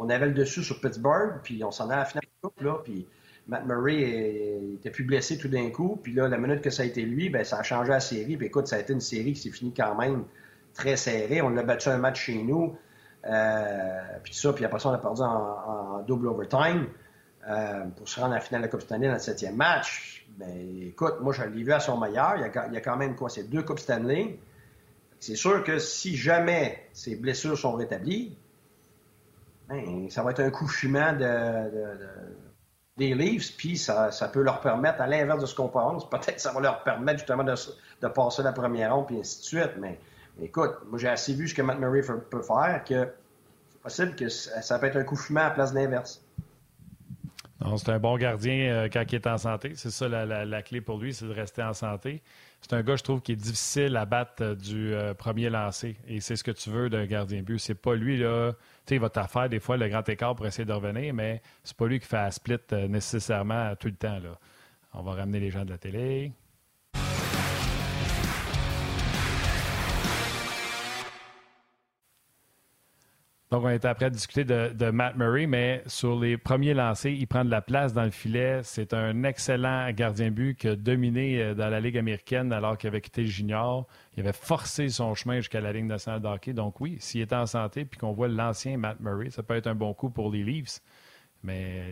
on avait le dessus sur Pittsburgh, puis on s'en allait à la finale de coupe, là, puis Matt Murray était plus blessé tout d'un coup, puis là, la minute que ça a été lui, ben ça a changé la série, puis écoute, ça a été une série qui s'est finie quand même très serrée. On a battu un match chez nous, euh, puis ça, puis après ça, on a perdu en, double overtime euh, pour se rendre à la finale de la Coupe Stanley dans le septième match. Mais écoute, moi, je l'ai vu à son meilleur. Il y a, il y a quand même quoi? C'est deux Coupes Stanley. C'est sûr que si jamais ses blessures sont rétablies, ben, ça va être un coup fumant de, des Leafs, puis ça, peut leur permettre, à l'inverse de ce qu'on pense, peut-être ça va leur permettre justement de, passer la première ronde, puis ainsi de suite. Mais, écoute, moi j'ai assez vu ce que Matt Murray peut faire que c'est possible que ça, peut être un coup fumant à la place de l'inverse. Non, c'est un bon gardien euh, quand il est en santé. C'est ça la, clé pour lui, c'est de rester en santé. C'est un gars, je trouve, qui est difficile à battre euh, du euh, premier lancé. Et c'est ce que tu veux d'un gardien but. C'est pas lui, là. Tu sais, il va t'affaire des fois le grand écart pour essayer de revenir, mais c'est pas lui qui fait un split nécessairement tout le temps. On va ramener les gens de la télé. Donc, on était après à discuter de, Matt Murray, mais sur les premiers lancers, il prend de la place dans le filet. C'est un excellent gardien but qui a dominé euh, dans la Ligue américaine alors qu'il avait quitté junior. Il avait forcé son chemin jusqu'à la Ligue nationale de hockey. Donc, oui, s'il est en santé puis qu'on voit l'ancien Matt Murray, ça peut être un bon coup pour les Leafs. Mais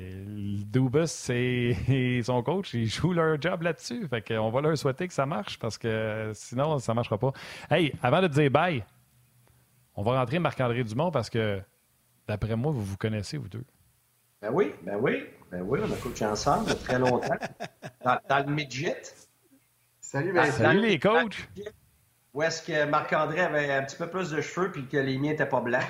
Dubas, c'est *laughs* son coach, ils jouent leur job là-dessus. Fait qu'on va leur souhaiter que ça marche parce que sinon, ça ne marchera pas. Hey, avant de dire bye, on va rentrer Marc-André Dumont parce que, d'après moi, vous vous connaissez, vous deux. Ben oui, ben oui, ben oui, on a coaché ensemble depuis très longtemps. *laughs* dans, le midget. Salut, ben, Salut les coachs. Où est-ce que Marc-André avait un petit peu plus de cheveux puis que les miens n'étaient pas blancs.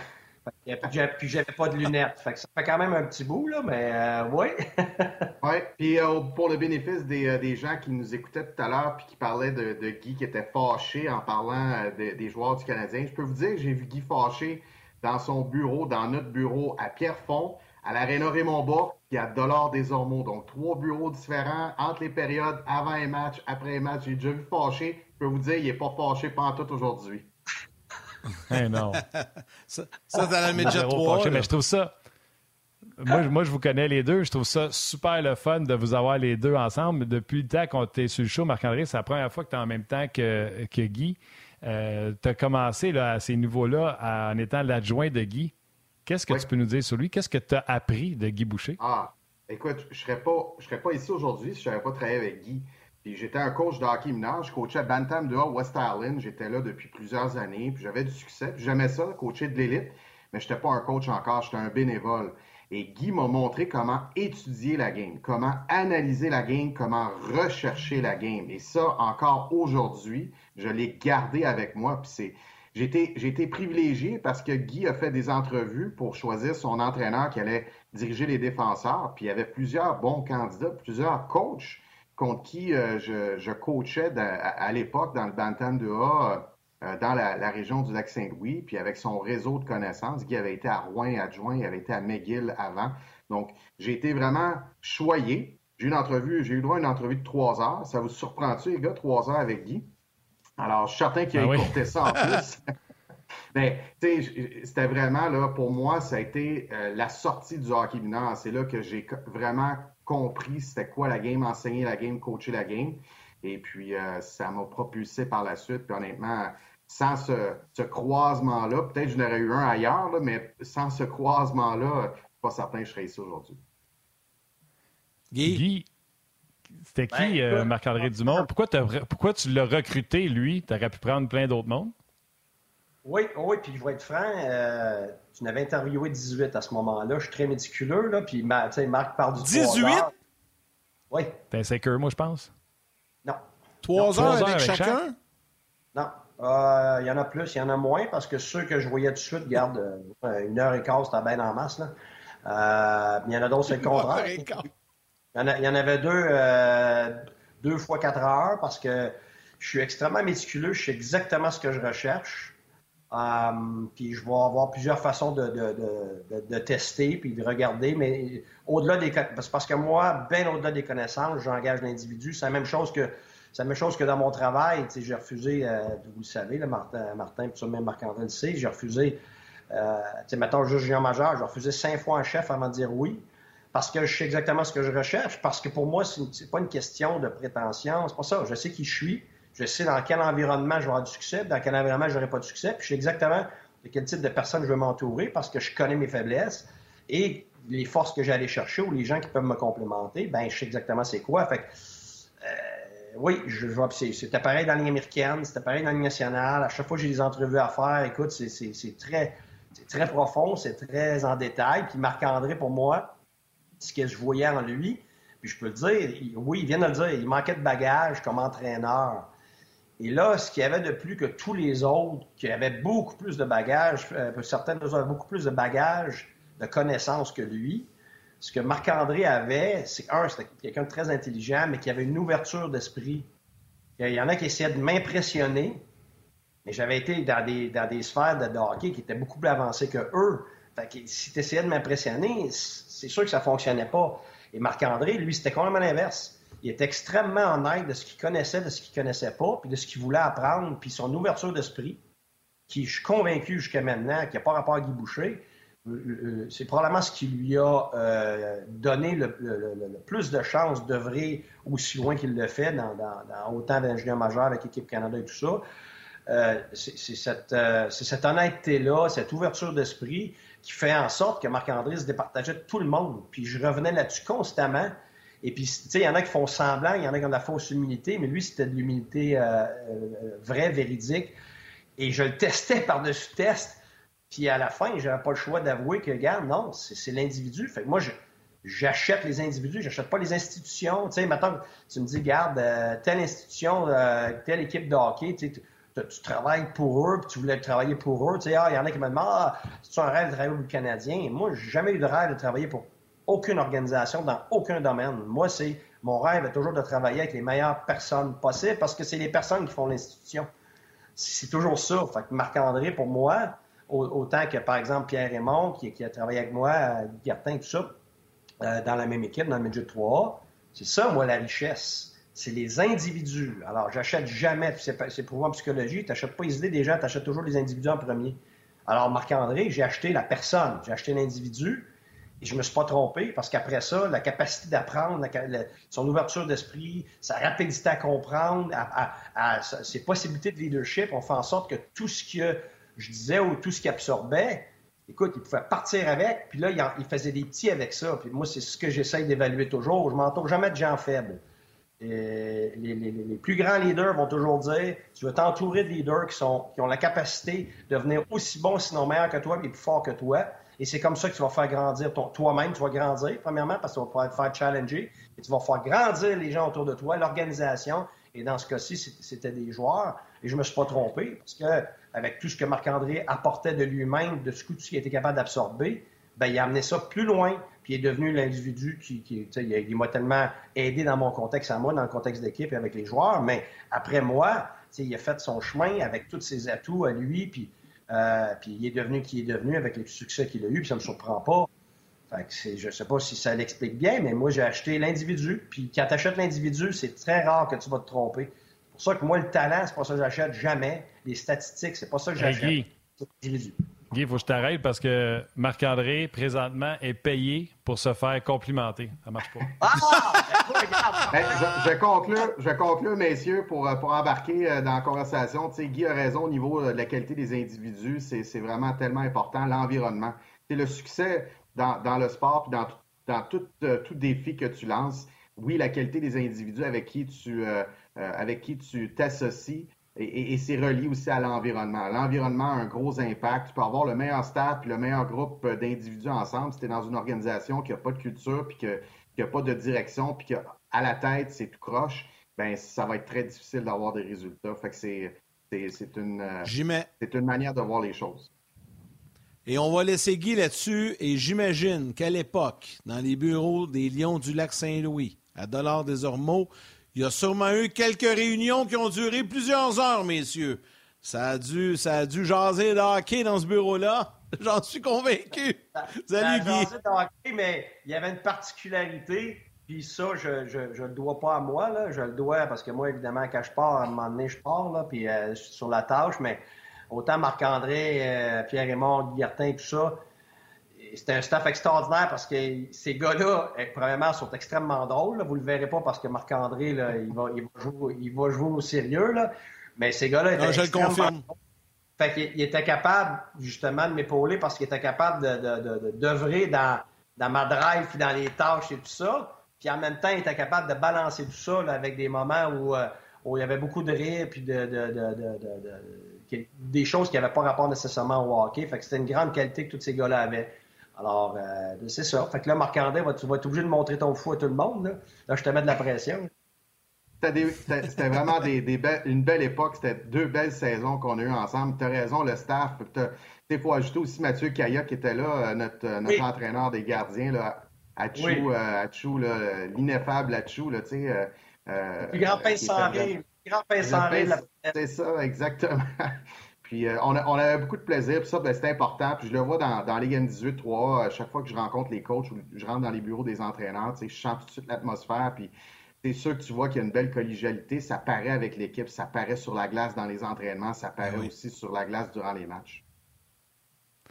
Puis j'avais pas de lunettes. ça fait quand même un petit bout, là, mais euh, oui. *laughs* oui. Puis euh, pour le bénéfice euh, des, gens qui nous écoutaient tout à l'heure puis qui parlaient de, Guy qui était fâché en parlant des joueurs du Canadien, je peux vous dire que j'ai vu Guy fâché dans son bureau, dans notre bureau à Pierrefonds, à l'Arena Raymond qui a Dollar des Ormeaux. Donc, trois bureaux différents entre les périodes avant un match, après un match. J'ai déjà vu fâché. Je peux vous dire, il n'est pas fâché pendant tout aujourd'hui. *laughs* Non. *laughs* ça, ça dans la midget 3. mais je trouve ça. Moi, moi, je vous connais les deux. Je trouve ça super le fun de vous avoir les deux ensemble. Depuis le temps qu'on était sur le show, Marc-André, c'est la première fois que tu es en même temps que, que Guy. Euh, tu as commencé là, à ces niveaux-là en étant l'adjoint de Guy. Qu'est-ce que tu peux nous dire sur lui? Qu'est-ce que tu as appris de Guy Boucher? Ah, écoute, je ne serais, pas, serais pas ici aujourd'hui si je n'avais pas travaillé avec Guy j'étais un coach de hockey mineur. Je coachais Bantam de West Island. J'étais là depuis plusieurs années. Puis j'avais du succès. j'aimais ça, coacher de l'élite. Mais je n'étais pas un coach encore. J'étais un bénévole. Et Guy m'a montré comment étudier la game, comment analyser la game, comment rechercher la game. Et ça, encore aujourd'hui, je l'ai gardé avec moi. Puis c'est, j'ai été, privilégié parce que Guy a fait des entrevues pour choisir son entraîneur qui allait diriger les défenseurs. Puis il y avait plusieurs bons candidats, plusieurs coachs contre qui euh, je, coachais à, l'époque dans le Bantam de A, euh, dans la, région du lac Saint-Louis, puis avec son réseau de connaissances. Guy avait été à Rouen adjoint, il avait été à McGill avant. Donc, j'ai été vraiment choyé. J'ai eu une entrevue, j'ai eu droit à une entrevue de trois heures. Ça vous surprend-tu, les gars, trois heures avec Guy? Alors, je suis certain qu'il a ah écourté ça en plus. Mais, *laughs* tu sais, c'était vraiment, là, pour moi, ça a été euh, la sortie du hockey mineur. C'est là que j'ai vraiment compris c'était quoi la game, enseigner la game, coacher la game. Et puis, euh, ça m'a propulsé par la suite. Puis honnêtement, sans ce, croisement-là, peut-être je n'aurais eu un ailleurs, mais sans ce croisement-là, je suis pas certain que je serais ici aujourd'hui. Guy? c'était qui, euh, Marc-André Dumont? Pourquoi, pourquoi tu l'as recruté, lui? Tu aurais pu prendre plein d'autres mondes? Oui, oui, puis je vais être franc, euh, tu n'avais interviewé 18 à ce moment-là. Je suis très méticuleux, là, puis Marc parle du 18? Oui. T'es que moi, je pense? Non. Trois heures, avec, chacun? Non. Euh, il y en a plus, il y en a moins, parce que ceux que je voyais tout de suite, garde euh, une heure et quart, c'était bien en masse. Là. il y en a d'autres, c'est le *laughs* contraire. Il y, y en avait deux, deux fois quatre heures, parce que je suis extrêmement méticuleux, je sais exactement ce que je recherche. Euh, puis je vais avoir plusieurs façons de, de, de, tester puis de regarder, mais au-delà des parce que moi, bien au-delà des connaissances, j'engage l'individu. C'est la même chose que c'est la même chose que dans mon travail. J'ai refusé, euh, vous le savez, là, Martin, Martin puis même Marc-André le sait, j'ai refusé, euh, mettons, juste junior majeur, j'ai refusé cinq fois un chef avant de dire oui. Parce que je sais exactement ce que je recherche, parce que pour moi, c'est pas une question de prétention, c'est pas ça. Je sais qui je suis, je sais dans quel environnement je vais avoir du succès, dans quel environnement je n'aurai pas de succès, puis je sais exactement de quel type de personne je veux m'entourer parce que je connais mes faiblesses et les forces que j'ai chercher ou les gens qui peuvent me complémenter, ben je sais exactement c'est quoi. Fait euh, oui, je, vois, c'est pareil dans la ligne américaine, c'était pareil dans la ligne nationale. À chaque fois que j'ai des entrevues à faire, écoute, c'est très, très profond, c'est très en détail. Puis Marc-André, pour moi, ce que je voyais en lui, puis je peux le dire, oui, il vient de le dire, il manquait de bagages comme entraîneur. Et là, ce qu'il y avait de plus que tous les autres, qui avaient beaucoup plus de bagages, euh, avaient beaucoup plus de bagages, de connaissances que lui, ce que Marc-André avait, c'est un, c'était quelqu'un de très intelligent, mais qui avait une ouverture d'esprit. Il y en a qui essayaient de m'impressionner, mais j'avais été dans des, dans des sphères de, hockey qui étaient beaucoup plus avancées que eux. Fait que si tu essayais de m'impressionner, c'est sûr que ça fonctionnait pas. Et Marc-André, lui, c'était complètement l'inverse. Il était extrêmement honnête de ce qu'il connaissait, de ce qu'il connaissait pas, puis de ce qu'il voulait apprendre, puis son ouverture d'esprit, qui, je suis convaincu jusqu'à maintenant, qui n'a pas rapport à Guy Boucher, euh, euh, c'est probablement ce qui lui a euh, donné le, plus de chances d'œuvrer aussi loin qu'il le fait dans, autant d'ingénieurs majeurs avec l'équipe Canada et tout ça. c'est cette, cette honnêteté-là, cette ouverture d'esprit qui fait en sorte que Marc-André se départageait de tout le monde. Puis je revenais là-dessus constamment. Et puis, tu sais, il y en a qui font semblant, il y en a qui ont de la fausse humilité, mais lui, c'était de l'humilité vraie, véridique. Et je le testais par-dessus test. Puis à la fin, j'avais pas le choix d'avouer que, regarde, non, c'est l'individu. Fait que moi, j'achète les individus, j'achète pas les institutions. Tu sais, maintenant, tu me dis, garde, euh, telle institution, euh, telle équipe de hockey, tu, travailles pour eux, puis tu voulais travailler pour eux. Tu sais, ah, il y en a qui me demandent, ah, c'est un rêve de travailler pour le Canadien? Moi, j'ai jamais eu de rêve de travailler pour aucune organisation dans aucun domaine. Moi, c'est mon rêve est toujours de travailler avec les meilleures personnes possibles parce que c'est les personnes qui font l'institution. C'est toujours ça. Fait que Marc-André, pour moi, autant que, par exemple, Pierre Raymond, qui, a travaillé avec moi, Gartin, tout ça, euh, dans la même équipe, dans le midget 3 C'est ça, moi, la richesse. C'est les individus. Alors, j'achète jamais, c'est pour moi en psychologie, tu n'achètes pas les idées des gens, tu achètes toujours les individus en premier. Alors, Marc-André, j'ai acheté la personne, j'ai acheté l'individu, et je me suis pas trompé parce qu'après ça, la capacité d'apprendre, son ouverture d'esprit, sa rapidité à comprendre, ses possibilités de leadership ont fait en sorte que tout ce qui a je disais, ou tout ce qu'il absorbait, écoute, il pouvait partir avec, puis là, il, faisait des petits avec ça. Puis moi, c'est ce que j'essaye d'évaluer toujours. Je m'entoure jamais de gens faibles. les, plus grands leaders vont toujours dire tu veux t'entourer de leaders qui, sont, qui ont la capacité de devenir aussi bons, sinon meilleurs que toi, et plus forts que toi. Et c'est comme ça que tu vas faire grandir toi-même. Tu vas grandir, premièrement, parce que tu vas pouvoir te faire challenger. Et tu vas faire grandir les gens autour de toi, l'organisation. Et dans ce cas-ci, c'était des joueurs. Et je me suis pas trompé, parce que avec tout ce que Marc-André apportait de lui-même, de ce qu'il était capable d'absorber, ben, il a amené ça plus loin, puis il est devenu l'individu qui, qui il m'a tellement aidé dans mon contexte à moi, dans le contexte d'équipe et avec les joueurs, mais après moi, il a fait son chemin avec tous ses atouts à lui, puis, euh, puis il est devenu qui est devenu avec les succès qu'il a eu, puis ça me surprend pas. Fait que je sais pas si ça l'explique bien, mais moi j'ai acheté l'individu, puis quand tu achètes l'individu, c'est très rare que tu vas te tromper pour ça que moi, le talent, c'est pas ça que j'achète jamais. Les statistiques, c'est pas ça que j'achète. Guy, il faut que je t'arrête parce que Marc-André, présentement, est payé pour se faire complimenter. Ça marche pas. Ah! Ben, je, conclue, je conclue, messieurs, pour, euh, pour embarquer euh, dans la conversation. Tu Guy a raison au niveau euh, de la qualité des individus. C'est vraiment tellement important, l'environnement. C'est le succès dans, dans, le sport puis dans, dans tout, tout défi que tu lances. Oui, la qualité des individus avec qui tu, avec qui tu t'associes. Et, c'est relié aussi à l'environnement. L'environnement a un gros impact. Tu peux avoir le meilleur staff puis le meilleur groupe d'individus ensemble si tu es dans une organisation qui n'a pas de culture puis qui n'a pas de direction puis qu'à la tête, c'est tout croche, ben ça va être très difficile d'avoir des résultats. Fait que c'est, c'est, une, euh, c'est une manière de voir les choses. Et on va laisser Guy là-dessus. Et j'imagine qu'à l'époque, dans les bureaux des Lions du lac Saint-Louis, à Dollars des Ormeaux, il y a sûrement eu quelques réunions qui ont duré plusieurs heures, messieurs. Ça a dû, ça a dû jaser de hockey dans ce bureau-là. *laughs* J'en suis convaincu. Salut, Guy. de hockey, mais il y avait une particularité. Puis ça, je ne le dois pas à moi. Là. Je le dois parce que moi, évidemment, quand je pars, à un moment donné, je pars. Là, puis euh, sur la tâche. Mais autant Marc-André, euh, Pierre-Raymond, Guillertin, tout ça, c'était un staff extraordinaire parce que ces gars-là, eh, premièrement, sont extrêmement drôles. Vous Vous le verrez pas parce que Marc-André, il va, il, va jouer, il va jouer au sérieux. Là. Mais ces gars-là étaient. Non, je le confirme. Fait qu'il était capable, justement, de m'épauler parce qu'il était capable d'œuvrer de, dans, dans ma drive puis dans les tâches et tout ça. Puis en même temps, il était capable de balancer tout ça avec des moments où, euh, où il y avait beaucoup de rire puis de, des choses qui n'avaient pas rapport nécessairement au hockey. Fait que c'était une grande qualité que tous ces gars-là avaient. Alors, euh, c'est ça. Fait que là, Marc-André, tu vas être obligé de montrer ton fou à tout le monde. Là, là je te mets de la pression. C'était vraiment des, une belle époque. C'était deux belles saisons qu'on a eues ensemble. Tu as raison, le staff. Il faut ajouter aussi Mathieu Kaya qui était là, euh, notre, euh, entraîneur des gardiens. Là, Achou, Achou l'ineffable Achou, le plus grand pince sans rire. Le grand pince sans rire. C'est ça, exactement. Puis on, a, on, avait beaucoup de plaisir, puis ça, ben, c'est important. Puis je le vois dans, dans Ligue 18-3, chaque fois que je rencontre les coachs ou je rentre dans les bureaux des entraîneurs, je sens tout de suite l'atmosphère. Puis c'est sûr que tu vois qu'il y a une belle collégialité. Ça paraît avec l'équipe, ça paraît sur la glace dans les entraînements, ça paraît ah aussi sur la glace durant les matchs.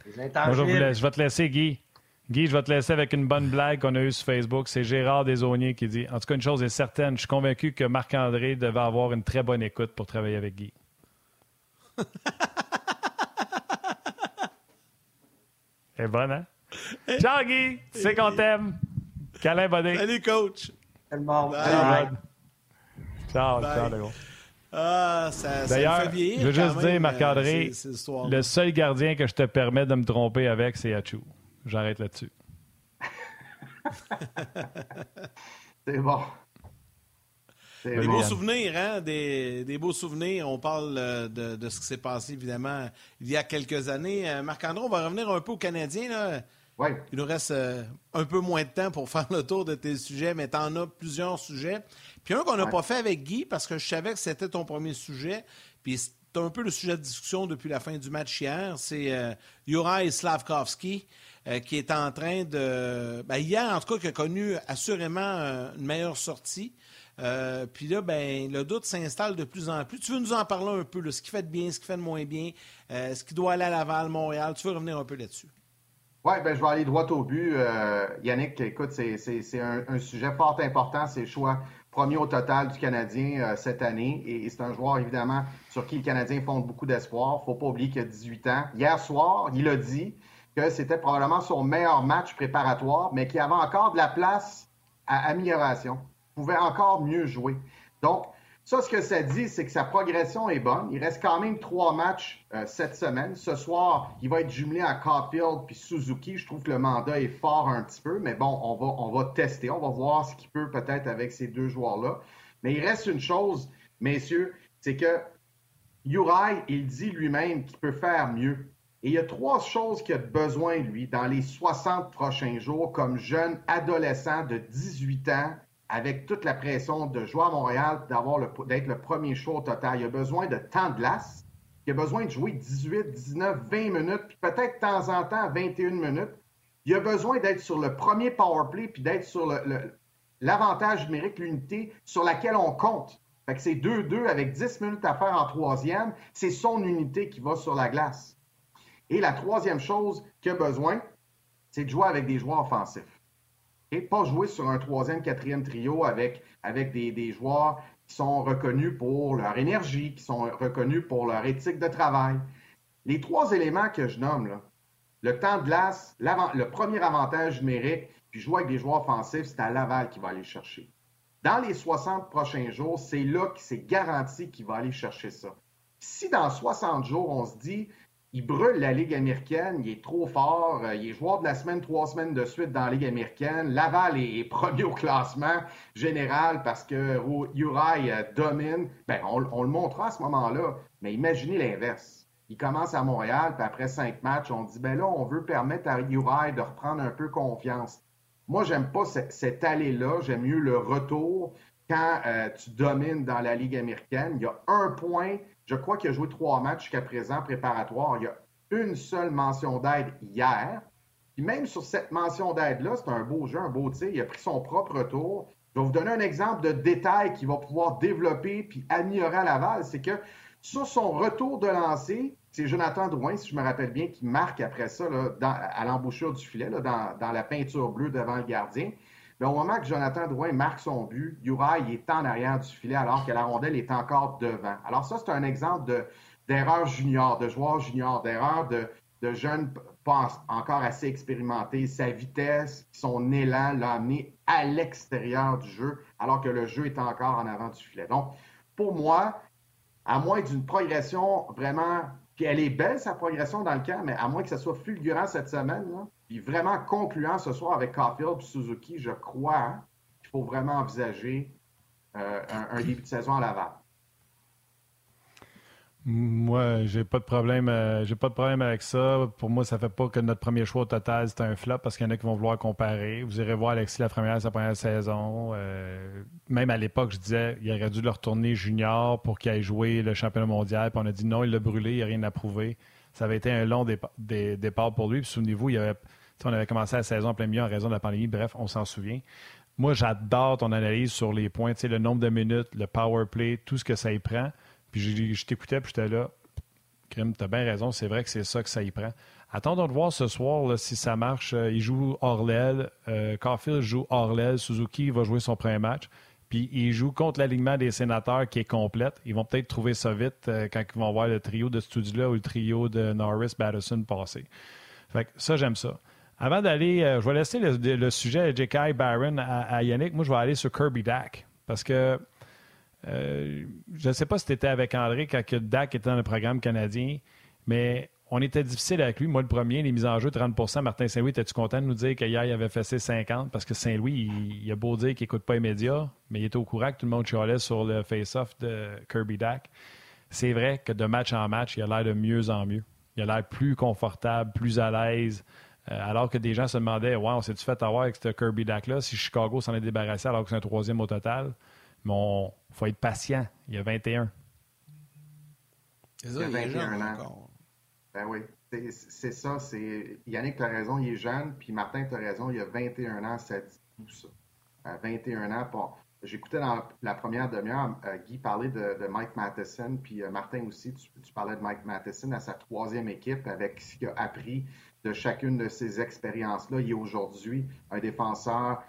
Je, je, vais te laisser, Guy. Guy, je vais te laisser avec une bonne blague qu'on a eue sur Facebook. C'est Gérard Desauniers qui dit En tout cas, une chose est certaine, je suis convaincu que Marc-André devait avoir une très bonne écoute pour travailler avec Guy. C'est bon, hein? Ciao, Guy! Tu sais qu'on t'aime. Câlin, bonnet. Salut, coach. Tellement. Ciao, ciao, Ah, ça, D'ailleurs, je veux juste dire, Marc-André, le seul gardien que je te permets de me tromper avec, c'est Achou. J'arrête là-dessus. *laughs* c'est bon. Des beaux souvenirs, hein? Des, beaux souvenirs. On parle euh, de, ce qui s'est passé, évidemment, il y a quelques années. Euh, Marc-André, on va revenir un peu aux Canadiens. Là. Il nous reste euh, un peu moins de temps pour *laughs* faire le tour de tes sujets, mais tu en as plusieurs sujets. Puis un qu'on n'a pas fait avec Guy, parce que je savais que c'était ton premier sujet, puis c'est un peu le sujet de discussion depuis la fin du match hier, c'est euh, Juraj Slavkovski euh, qui est en train de... Ben, hier, en tout cas, qui a connu assurément une meilleure sortie. Puis là, ben, le doute s'installe de plus en plus. Tu veux nous en parler un peu, ce qui fait de bien, ce qui fait de moins bien, ce qui doit aller à Laval, Montréal. Tu veux revenir un peu là-dessus? Oui, ben, je vais aller droit au but. Euh, Yannick, écoute, c'est un, sujet fort important. C'est le choix premier au total du Canadien euh, cette année. Et, c'est un joueur, évidemment, sur qui le Canadien fonde beaucoup d'espoir. faut pas oublier qu'il a 18 ans. Hier soir, il a dit que c'était probablement son meilleur match préparatoire, mais qu'il avait encore de la place à amélioration. Pouvait encore mieux jouer. Donc, ça, ce que ça dit, c'est que sa progression est bonne. Il reste quand même trois matchs euh, cette semaine. Ce soir, il va être jumelé à Caulfield puis Suzuki. Je trouve que le mandat est fort un petit peu, mais bon, on va, on va tester. On va voir ce qu'il peut peut-être avec ces deux joueurs-là. Mais il reste une chose, messieurs, c'est que Uri, il dit lui-même qu'il peut faire mieux. Et il y a trois choses qu'il a besoin, lui, dans les 60 prochains jours, comme jeune adolescent de 18 ans avec toute la pression de jouer à Montréal, d'être le premier show au total. Il a besoin de temps de glace. Il a besoin de jouer 18, 19, 20 minutes, puis peut-être de temps en temps 21 minutes. Il a besoin d'être sur le premier power play, puis d'être sur l'avantage numérique, l'unité sur laquelle on compte. Fait que c'est 2-2 avec 10 minutes à faire en troisième. C'est son unité qui va sur la glace. Et la troisième chose qu'il a besoin, c'est de jouer avec des joueurs offensifs et pas jouer sur un troisième, quatrième trio avec, des, joueurs qui sont reconnus pour leur énergie, qui sont reconnus pour leur éthique de travail. Les trois éléments que je nomme, le temps de glace, le premier avantage numérique, puis jouer avec des joueurs offensifs, c'est à Laval qui va aller chercher. Dans les 60 prochains jours, c'est là que c'est garanti qu'il va aller chercher ça. Si dans 60 jours, on se dit, il brûle la Ligue américaine, il est trop fort, euh, il est joueur de la semaine trois semaines de suite dans la Ligue américaine. Laval est, premier au classement général parce que Uri euh, domine. Ben, on, le montrera à ce moment-là, mais imaginez l'inverse. Il commence à Montréal, puis après cinq matchs, on dit, ben là, on veut permettre à Uri de reprendre un peu confiance. Moi, j'aime pas cette, allée-là, j'aime mieux le retour quand euh, tu domines dans la Ligue américaine. Il y a un point je crois qu'il a joué trois matchs jusqu'à présent préparatoires. Il y a une seule mention d'aide hier. Puis même sur cette mention d'aide-là, c'est un beau jeu, un beau tir. Il a pris son propre tour. Je vais vous donner un exemple de détail qu'il va pouvoir développer puis améliorer à Laval. C'est que sur son retour de lancer, c'est Jonathan Drouin, si je me rappelle bien, qui marque après ça à l'embouchure du filet, dans, dans, la peinture bleue devant le gardien. Au moment que Jonathan Drouin marque son but, Uri est en arrière du filet alors que la rondelle est encore devant. Alors ça, c'est un exemple d'erreur junior, de joueur junior, d'erreur de, de jeunes encore assez expérimentés. Sa vitesse, son élan l'a amené à l'extérieur du jeu alors que le jeu est encore en avant du filet. Donc, pour moi, à moins d'une progression vraiment, puis elle est belle sa progression dans le camp, mais à moins que ça soit fulgurant cette semaine, là, puis vraiment concluant ce soir avec Caulfield Suzuki, je crois qu'il faut vraiment envisager euh, un, début de saison à Laval. Moi, j'ai pas de problème. Euh, j'ai pas de problème avec ça. Pour moi, ça fait pas que notre premier choix au total c'est un flop parce qu'il y en a qui vont vouloir comparer. Vous irez voir Alexis la première, sa première saison. Euh, même à l'époque, je disais il aurait dû le retourner junior pour qu'il aille jouer le championnat mondial. Puis on a dit non, il l'a brûlé, il n'y a rien à prouver. Ça avait été un long départ pour lui. Puis souvenez-vous, il avait, on avait commencé la saison en plein milieu en raison de la pandémie. Bref, on s'en souvient. Moi, j'adore ton analyse sur les points, le nombre de minutes, le power play, tout ce que ça y prend. Puis je, t'écoutais, puis j'étais là. Crime, t'as bien raison, c'est vrai que c'est ça que ça y prend. Attendons de voir ce soir si ça marche. Euh, il joue l'aile. Euh, Caulfield joue l'aile. Suzuki va jouer son premier match. Puis il joue contre l'alignement des sénateurs qui est complète. Ils vont peut-être trouver ça vite euh, quand ils vont voir le trio de studio-là ou le trio de Norris Batterson passer. Fait que ça, j'aime ça. Avant d'aller, je vais laisser le, sujet de J.K. Barron à, Yannick. Moi, je vais aller sur Kirby Dak. Parce que euh, je ne sais pas si tu étais avec André quand Dak était dans le programme canadien, mais on était difficile avec lui. Moi, le premier, les mises en jeu, 30% Martin Saint-Louis, étais-tu content de nous dire qu'hier, il avait fait ses 50 Parce que Saint-Louis, il, a beau dire qu'il n'écoute pas les mais il était au courant que tout le monde chialait sur le face-off de Kirby Dak. C'est vrai que de match en match, il a l'air de mieux en mieux. Il a l'air plus confortable, plus à l'aise. Euh, alors que des gens se demandaient Ouais, on s'est-tu fait avoir avec ce Kirby Dak-là si Chicago s'en est débarrassé alors que c'est un troisième au total Mais on, faut être patient. Il y a 21. il y a 21 ans. Ben oui, c'est ça. Yannick, tu as raison, il est jeune. Puis Martin, tu as raison, il y a 21 ans, ça dit tout ça. À 21 ans, bon, J'écoutais dans la première demi-heure euh, Guy parler de, Mike Matheson, puis euh, Martin aussi, tu, tu, parlais de Mike Matheson à sa troisième équipe avec ce qu'il a appris de chacune de ces expériences-là. Il est aujourd'hui un défenseur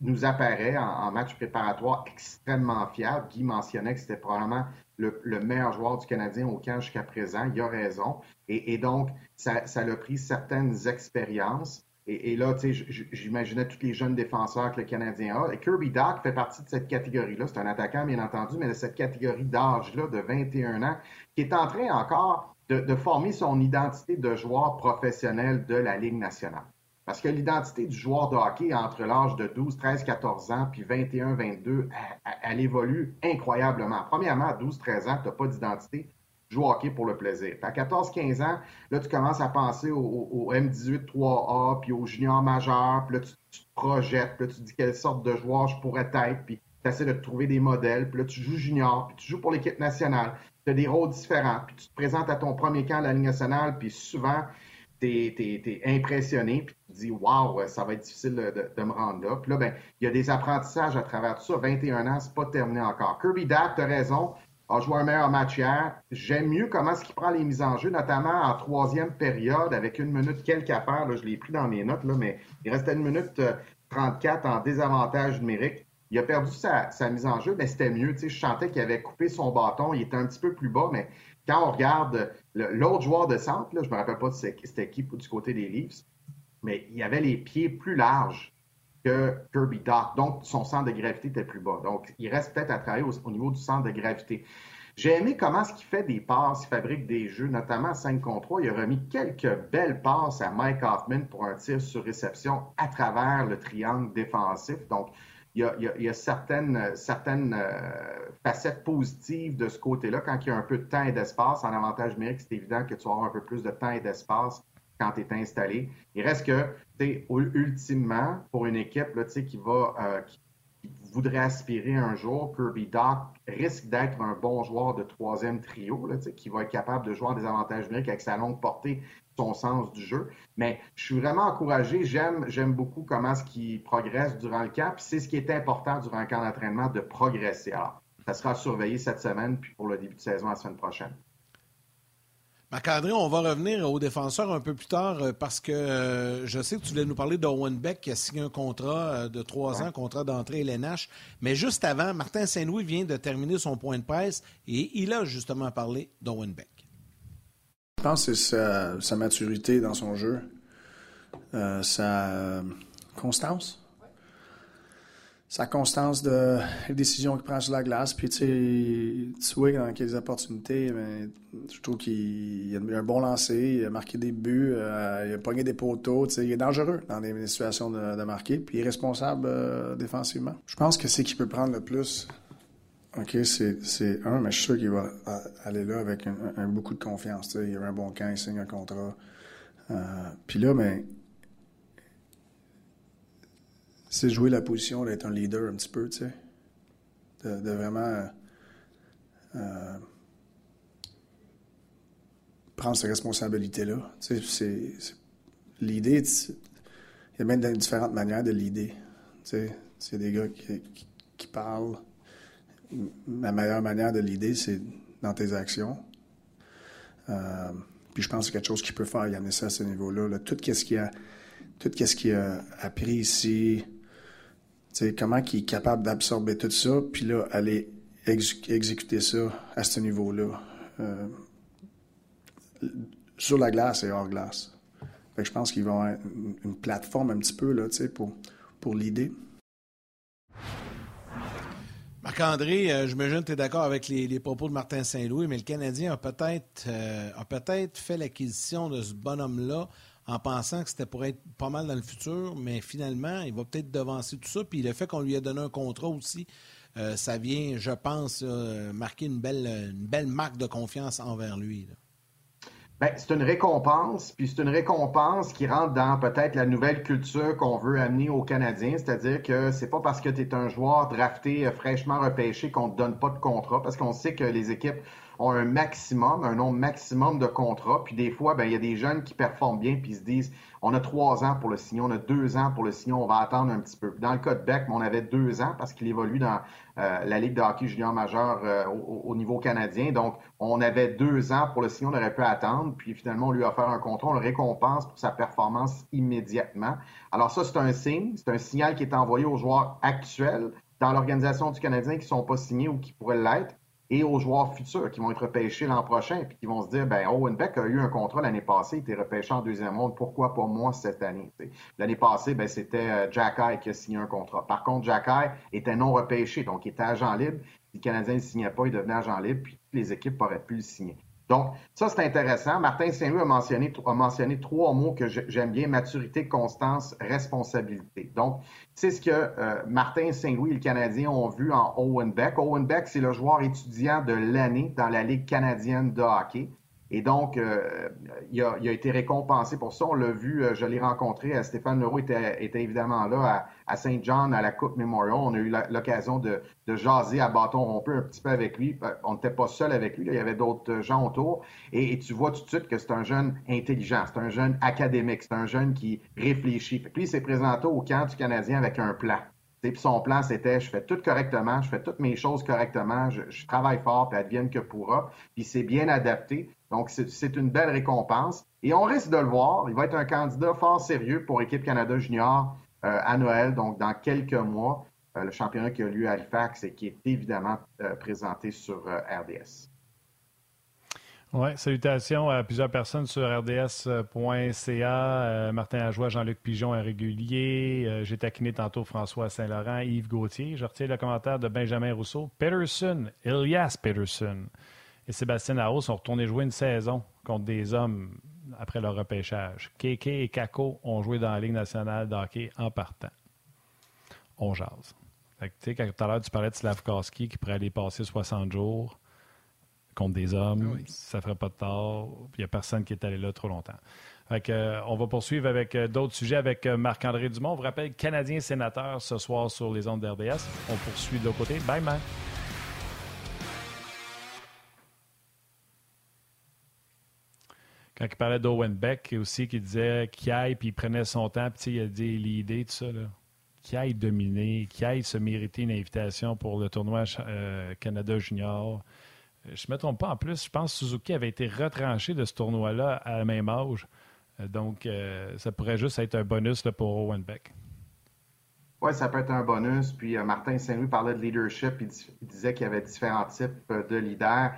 nous apparaît en, match préparatoire extrêmement fiable. Guy mentionnait que c'était probablement le, meilleur joueur du Canadien au camp jusqu'à présent. Il a raison. Et, donc, ça, ça a pris certaines expériences. Et, là, tu sais, j'imaginais tous les jeunes défenseurs que le Canadien a. Et Kirby Dock fait partie de cette catégorie-là. C'est un attaquant, bien entendu, mais de cette catégorie d'âge-là, de 21 ans, qui est en train encore de, de former son identité de joueur professionnel de la Ligue nationale. Parce que l'identité du joueur de hockey entre l'âge de 12, 13, 14 ans puis 21, 22, elle, évolue incroyablement. Premièrement, à 12, 13 ans, tu n'as pas d'identité, tu joues au hockey pour le plaisir. à 14, 15 ans, là, tu commences à penser au, M18 3A puis au junior majeur, puis là, tu, te projettes, puis là, tu te dis quelle sorte de joueur je pourrais être, puis tu essaies de trouver des modèles, puis là, tu joues junior, puis tu joues pour l'équipe nationale, tu as des rôles différents, puis tu te présentes à ton premier camp de la Ligue nationale, puis souvent, tu es, impressionné, puis tu te dis, waouh, ça va être difficile de, me rendre là. Puis là, ben, il y a des apprentissages à travers tout ça. 21 ans, c'est pas terminé encore. Kirby Dak, tu as raison, a joué un meilleur match hier. J'aime mieux comment est-ce qu'il prend les mises en jeu, notamment en troisième période, avec une minute quelques affaires. Là, je l'ai pris dans mes notes, là, mais il restait une minute 34 euh, en désavantage numérique. Il a perdu sa, mise en jeu, mais c'était mieux. Tu sais, je sentais qu'il avait coupé son bâton. Il était un petit peu plus bas, mais quand on regarde l'autre joueur de centre, je ne me rappelle pas cette équipe du côté des Leafs, mais il avait les pieds plus larges que Kirby Doc. Donc, son centre de gravité était plus bas. Donc, il reste peut-être à travailler au, niveau du centre de gravité. J'ai aimé comment ce qu'il fait des passes, il fabrique des jeux, notamment à 5 contre 3. Il a remis quelques belles passes à Mike Hoffman pour un tir sur réception à travers le triangle défensif. Donc, il y a, certaines, certaines euh, facettes positives de ce côté-là. Quand il y a un peu de temps et d'espace, en avantage numérique, c'est évident que tu avoir un peu plus de temps et d'espace quand tu es installé. Il reste que, ultimement, pour une équipe euh, qui, voudrait aspirer un jour, Kirby Doc risque d'être un bon joueur de troisième trio, qui va être capable de jouer des avantages numériques avec sa longue portée, son sens du jeu. Mais je suis vraiment encouragé. J'aime, j'aime beaucoup comment ce qui progresse durant le camp. Puis c'est ce qui est important durant le camp d'entraînement, de progresser. Alors, ça sera surveillé cette semaine, puis pour le début de saison la semaine prochaine. Marc-André, on va revenir aux défenseurs un peu plus tard euh, parce que euh, je sais que tu voulais nous parler d'Owen Beck qui a signé un contrat euh, de trois ans, contrat d'entrée LNH. Mais juste avant, Martin Saint-Louis vient de terminer son point de presse et il a justement parlé d'Owen Beck. Pense que c'est sa, maturité dans son jeu, sa constance sa constance de les décisions qu'il prend sur la glace. Puis tu sais, tu dans quelles opportunités, mais je trouve qu'il a un bon lancer, il a marqué des buts, euh, il a pogné des poteaux. Tu sais, il est dangereux dans des situations de, marquer, puis il est responsable euh, défensivement. Je pense que c'est qu'il peut prendre le plus OK, c'est un, mais je suis sûr qu'il va aller là avec un, beaucoup de confiance. Il y a un bon camp, il signe un contrat. Euh, puis là, mais ben, c'est jouer la position d'être un leader un petit peu, tu sais. De, vraiment euh, prendre ces responsabilités-là. L'idée, il y a même différentes manières de l'idée. C'est des gars qui parlent la meilleure manière de l'idée, c'est dans tes actions. Euh, puis je pense que c'est quelque chose qu'il peut faire, Yannis, à ce niveau-là. Tout ce qu'il a, tout ce qu'il a appris ici, comment il est capable d'absorber tout ça, puis là, aller exécuter ça à ce niveau-là. Euh, sur la glace et hors glace. je pense qu'ils vont avoir une, plateforme un petit peu là, pour, pour l'idée. Marc-André, euh, j'imagine que tu es d'accord avec les, propos de Martin Saint-Louis, mais le Canadien a peut-être euh, peut fait l'acquisition de ce bonhomme-là en pensant que c'était pour être pas mal dans le futur, mais finalement, il va peut-être devancer tout ça. Puis le fait qu'on lui a donné un contrat aussi, euh, ça vient, je pense, marquer une belle, une belle marque de confiance envers lui. Ben, c'est une récompense, puis c'est une récompense qui rentre dans peut-être la nouvelle culture qu'on veut amener aux Canadiens, c'est-à-dire que c'est pas parce que tu es un joueur drafté, euh, fraîchement repêché qu'on te donne pas de contrat, parce qu'on sait que les équipes ont un maximum, un nombre maximum de contrats. Puis des fois, ben, il y a des jeunes qui performent bien puis se disent on a trois ans pour le signer, on a deux ans pour le signer, on va attendre un petit peu. Dans le cas de Beck, on avait deux ans parce qu'il évolue dans euh, la Ligue de hockey junior majeur euh, au, niveau canadien. Donc, on avait deux ans pour le signer, on aurait pu attendre. Puis finalement, on lui a offert un contrat, on le récompense pour sa performance immédiatement. Alors ça, c'est un signe, c'est un signal qui est envoyé aux joueurs actuels dans l'organisation du Canadien qui ne sont pas signés ou qui pourraient l'être et aux joueurs futurs qui vont être repêchés l'an prochain, puis qui vont se dire, ben Owen Beck a eu un contrat l'année passée, il était repêché en deuxième monde, pourquoi pas moi cette année? L'année passée, ben, c'était euh, Jack High qui a signé un contrat. Par contre, Jack High était non repêché, donc il était agent libre. Si le Canadien ne signait pas, il devenait agent libre, puis les équipes auraient pu le signer. Donc, ça, c'est intéressant. Martin Saint-Louis a mentionné, a mentionné trois mots que j'aime bien, maturité, constance, responsabilité. Donc, c'est ce que euh, Martin Saint-Louis et le Canadien ont vu en Owen Beck. Owen Beck, c'est le joueur étudiant de l'année dans la Ligue canadienne de hockey. Et donc, euh, il, a, été récompensé pour ça. On l'a vu, euh, je l'ai rencontré. Stéphane Leroux était, évidemment là à, Saint John, à la Coupe Memorial. On a eu l'occasion de, jaser à bâton rompu un petit peu avec lui. Euh, on n'était pas seul avec lui, il y avait d'autres gens autour. Et, tu vois tout de suite que c'est un jeune intelligent, c'est un jeune académique, c'est un jeune qui réfléchit. Puis il s'est présenté au camp du Canadien avec un plan. Puis son plan, c'était je fais tout correctement, je fais toutes mes choses correctement, je, travaille fort, puis advienne que pourra. Puis c'est bien adapté. Donc, c'est une belle récompense. Et on risque de le voir. Il va être un candidat fort sérieux pour Équipe Canada Junior euh, à Noël, donc dans quelques mois. Euh, le championnat qui a lieu à Halifax et qui est évidemment euh, présenté sur RDS. Oui, salutations à plusieurs personnes sur rds.ca. Martin Lajoie, Jean-Luc Pigeon, un régulier. J'ai taquiné tantôt François Saint-Laurent, Yves Gauthier. Je retiens le commentaire de Benjamin Rousseau. Peterson, Elias Peterson et Sébastien Aho sont retournés jouer une saison contre des hommes après leur repêchage. Keke et Kako ont joué dans la Ligue nationale de hockey en partant. On jase. tu sais, quand tout à l'heure, tu parlais de Slavkowski qui pourrait aller passer 60 jours contre des hommes, ça ne ferait pas de tort. Il n'y a personne qui est allé là trop longtemps. Euh, on va poursuivre avec euh, d'autres sujets avec euh, Marc-André Dumont. On vous rappelle, Canadien sénateur ce soir sur les ondes d'RDS. On poursuit de l'autre côté. Bye, man. Quand il parlait d'Owen Beck aussi, qui disait qu'il aille, puis il prenait son temps, puis il a dit l'idée, tout ça, là. Qui aille dominer, qui aille se mériter une invitation pour le tournoi euh, Canada Junior. Euh, je ne me trompe pas en plus, je pense que Suzuki avait été retranché de ce tournoi-là à la même âge. Euh, donc, ça pourrait juste être un bonus pour Owen Beck. Oui, ça peut être un bonus. Puis Martin Saint-Louis parlait de leadership. Il disait qu'il y avait différents types de leaders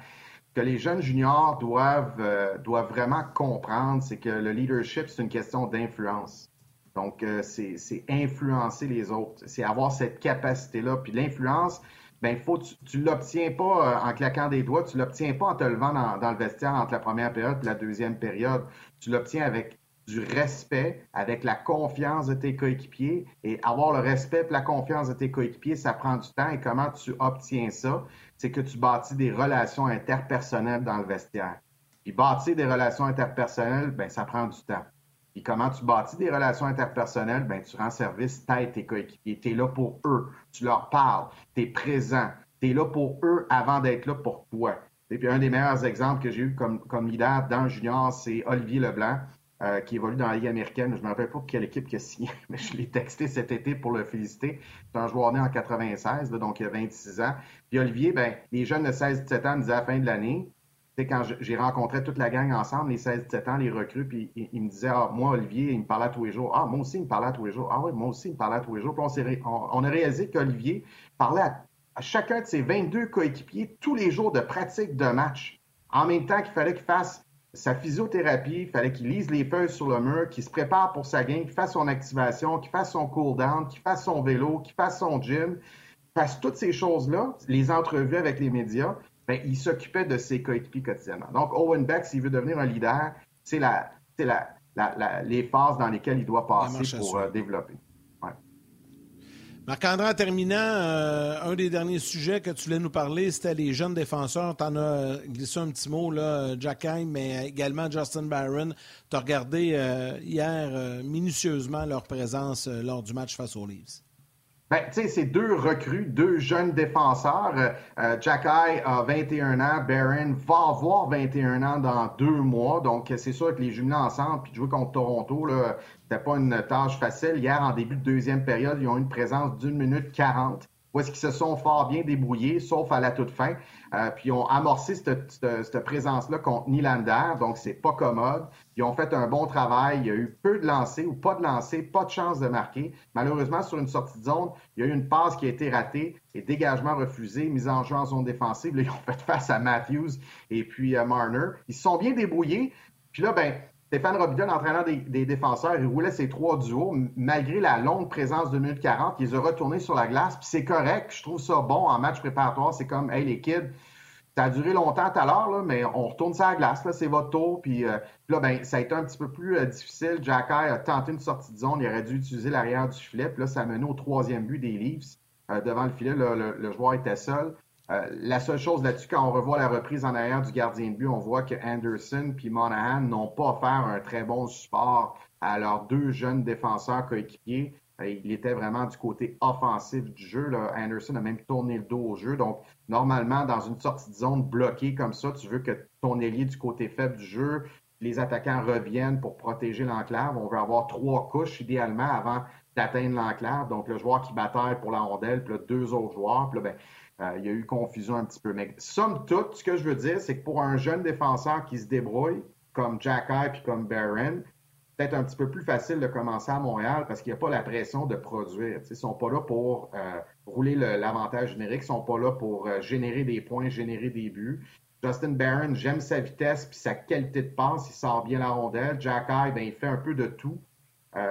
que les jeunes juniors doivent, euh, doivent vraiment comprendre, c'est que le leadership, c'est une question d'influence. Donc, euh, c'est influencer les autres, c'est avoir cette capacité-là. Puis l'influence, ben, faut, tu ne l'obtiens pas euh, en claquant des doigts, tu l'obtiens pas en te levant dans, dans, le vestiaire entre la première période et la deuxième période. Tu l'obtiens avec du respect, avec la confiance de tes coéquipiers. Et avoir le respect et la confiance de tes coéquipiers, ça prend du temps. Et comment tu obtiens ça? C'est que tu bâtis des relations interpersonnelles dans le vestiaire. Puis bâtir des relations interpersonnelles, ben ça prend du temps. Puis comment tu bâtis des relations interpersonnelles, ben tu rends service, t'aides tes coéquipiers. Tu es là pour eux. Tu leur parles. Tu es présent. Tu es là pour eux avant d'être là pour toi. Et puis un des meilleurs exemples que j'ai eu comme, comme leader dans junior, c'est Olivier Leblanc. Euh, qui évolue dans la Ligue américaine. Je ne me rappelle pas quelle équipe qui a signé, *laughs* mais je l'ai texté cet été pour le féliciter. C'est un joueur né en 96, donc il a 26 ans. Puis Olivier, ben, les jeunes de 16-17 ans me disaient à la fin de l'année, quand j'ai rencontré toute la gang ensemble, les 16-17 ans, les recrues, puis ils, me disaient, ah, moi, Olivier, il me parlait tous les jours. Ah, moi aussi, il me parlait tous les jours. Ah oui, moi aussi, il me parlait tous les jours. Puis on, a réalisé qu'Olivier parlait à, à, chacun de ses 22 coéquipiers tous les jours de pratique de match. En même temps qu'il fallait qu'il fasse sa physiothérapie, il fallait qu'il lise les feuilles sur le mur, qu'il se prépare pour sa game, qu'il fasse son activation, qu'il fasse son cool-down, qu'il fasse son vélo, qu'il fasse son gym, qu'il fasse toutes ces choses-là, les entrevues avec les médias, ben, il s'occupait de ses coéquipiers quotidiennement. Donc, Owen Beck, s'il veut devenir un leader, c'est la, la, les phases dans lesquelles il doit passer pour euh, développer. Marc-André, en terminant, euh, un des derniers sujets que tu voulais nous parler, c'était les jeunes défenseurs. Tu en as euh, glissé un petit mot, là, Jack Heim, mais également Justin Barron. Tu as regardé euh, hier minutieusement leur présence lors du match face aux Leafs. Ben, tu sais, c'est deux recrues, deux jeunes défenseurs. Jack Eye a 21 ans, Barron va avoir 21 ans dans deux mois. Donc, c'est sûr que les jumelés ensemble, puis de jouer contre Toronto, là, c'était pas une tâche facile. Hier, en début de deuxième période, ils ont une présence d'une minute quarante. Où est-ce qu'ils se sont fort bien débrouillés, sauf à la toute fin. Euh, puis ils ont amorcé cette, cette, présence-là contre Nylander, donc c'est pas commode. Ils ont fait un bon travail. Il y a eu peu de lancers ou pas de lancers, pas de chance de marquer. Malheureusement, sur une sortie de zone, il y a eu une passe qui a été ratée et dégagement refusé, mise en jeu en zone défensive. Là, ils ont fait *laughs* face à Matthews et puis à euh, Marner. Ils se sont bien débrouillés. Puis là, ben, Stéphane Robida, entraîneur des, défenseurs, il roulait ses trois duos. Malgré la longue présence de minute 40, il les a sur la glace. Puis c'est correct. Je trouve ça bon en match préparatoire. C'est comme, hey, les kids, ça a duré longtemps tout à l'heure, mais on retourne sur la glace. C'est votre tour. Puis euh, là, ben, ça a été un petit peu plus euh, difficile. Jack a tenté une sortie de zone. Il aurait dû utiliser l'arrière du filet. Puis là, ça a mené au troisième but des Leafs. Euh, devant le filet, le, joueur était seul. Euh, la seule chose là-dessus, quand on revoit la reprise en arrière du gardien de but, on voit que Anderson puis Monahan n'ont pas offert un très bon support à leurs deux jeunes défenseurs coéquipiers. Il était vraiment du côté offensif du jeu. Là. Anderson a même tourné le dos au jeu. Donc, normalement, dans une sortie de zone bloquée comme ça, tu veux que ton ailier du côté faible du jeu, les attaquants reviennent pour protéger l'enclave. On veut avoir trois couches idéalement avant d'atteindre l'enclave. Donc, le joueur qui bataille pour la rondelle, puis deux autres joueurs. Puis là, ben, euh, il y a eu confusion un petit peu. Mais somme toute, ce que je veux dire, c'est que pour un jeune défenseur qui se débrouille, comme Jack Eye puis comme Barron, peut-être un petit peu plus facile de commencer à Montréal parce qu'il n'y a pas la pression de produire. ils ne sont pas là pour euh, rouler l'avantage générique, ils ne sont pas là pour euh, générer des points, générer des buts. Justin Barron, j'aime sa vitesse puis sa qualité de passe, il sort bien la rondelle. Jack Eye, ben, il fait un peu de tout.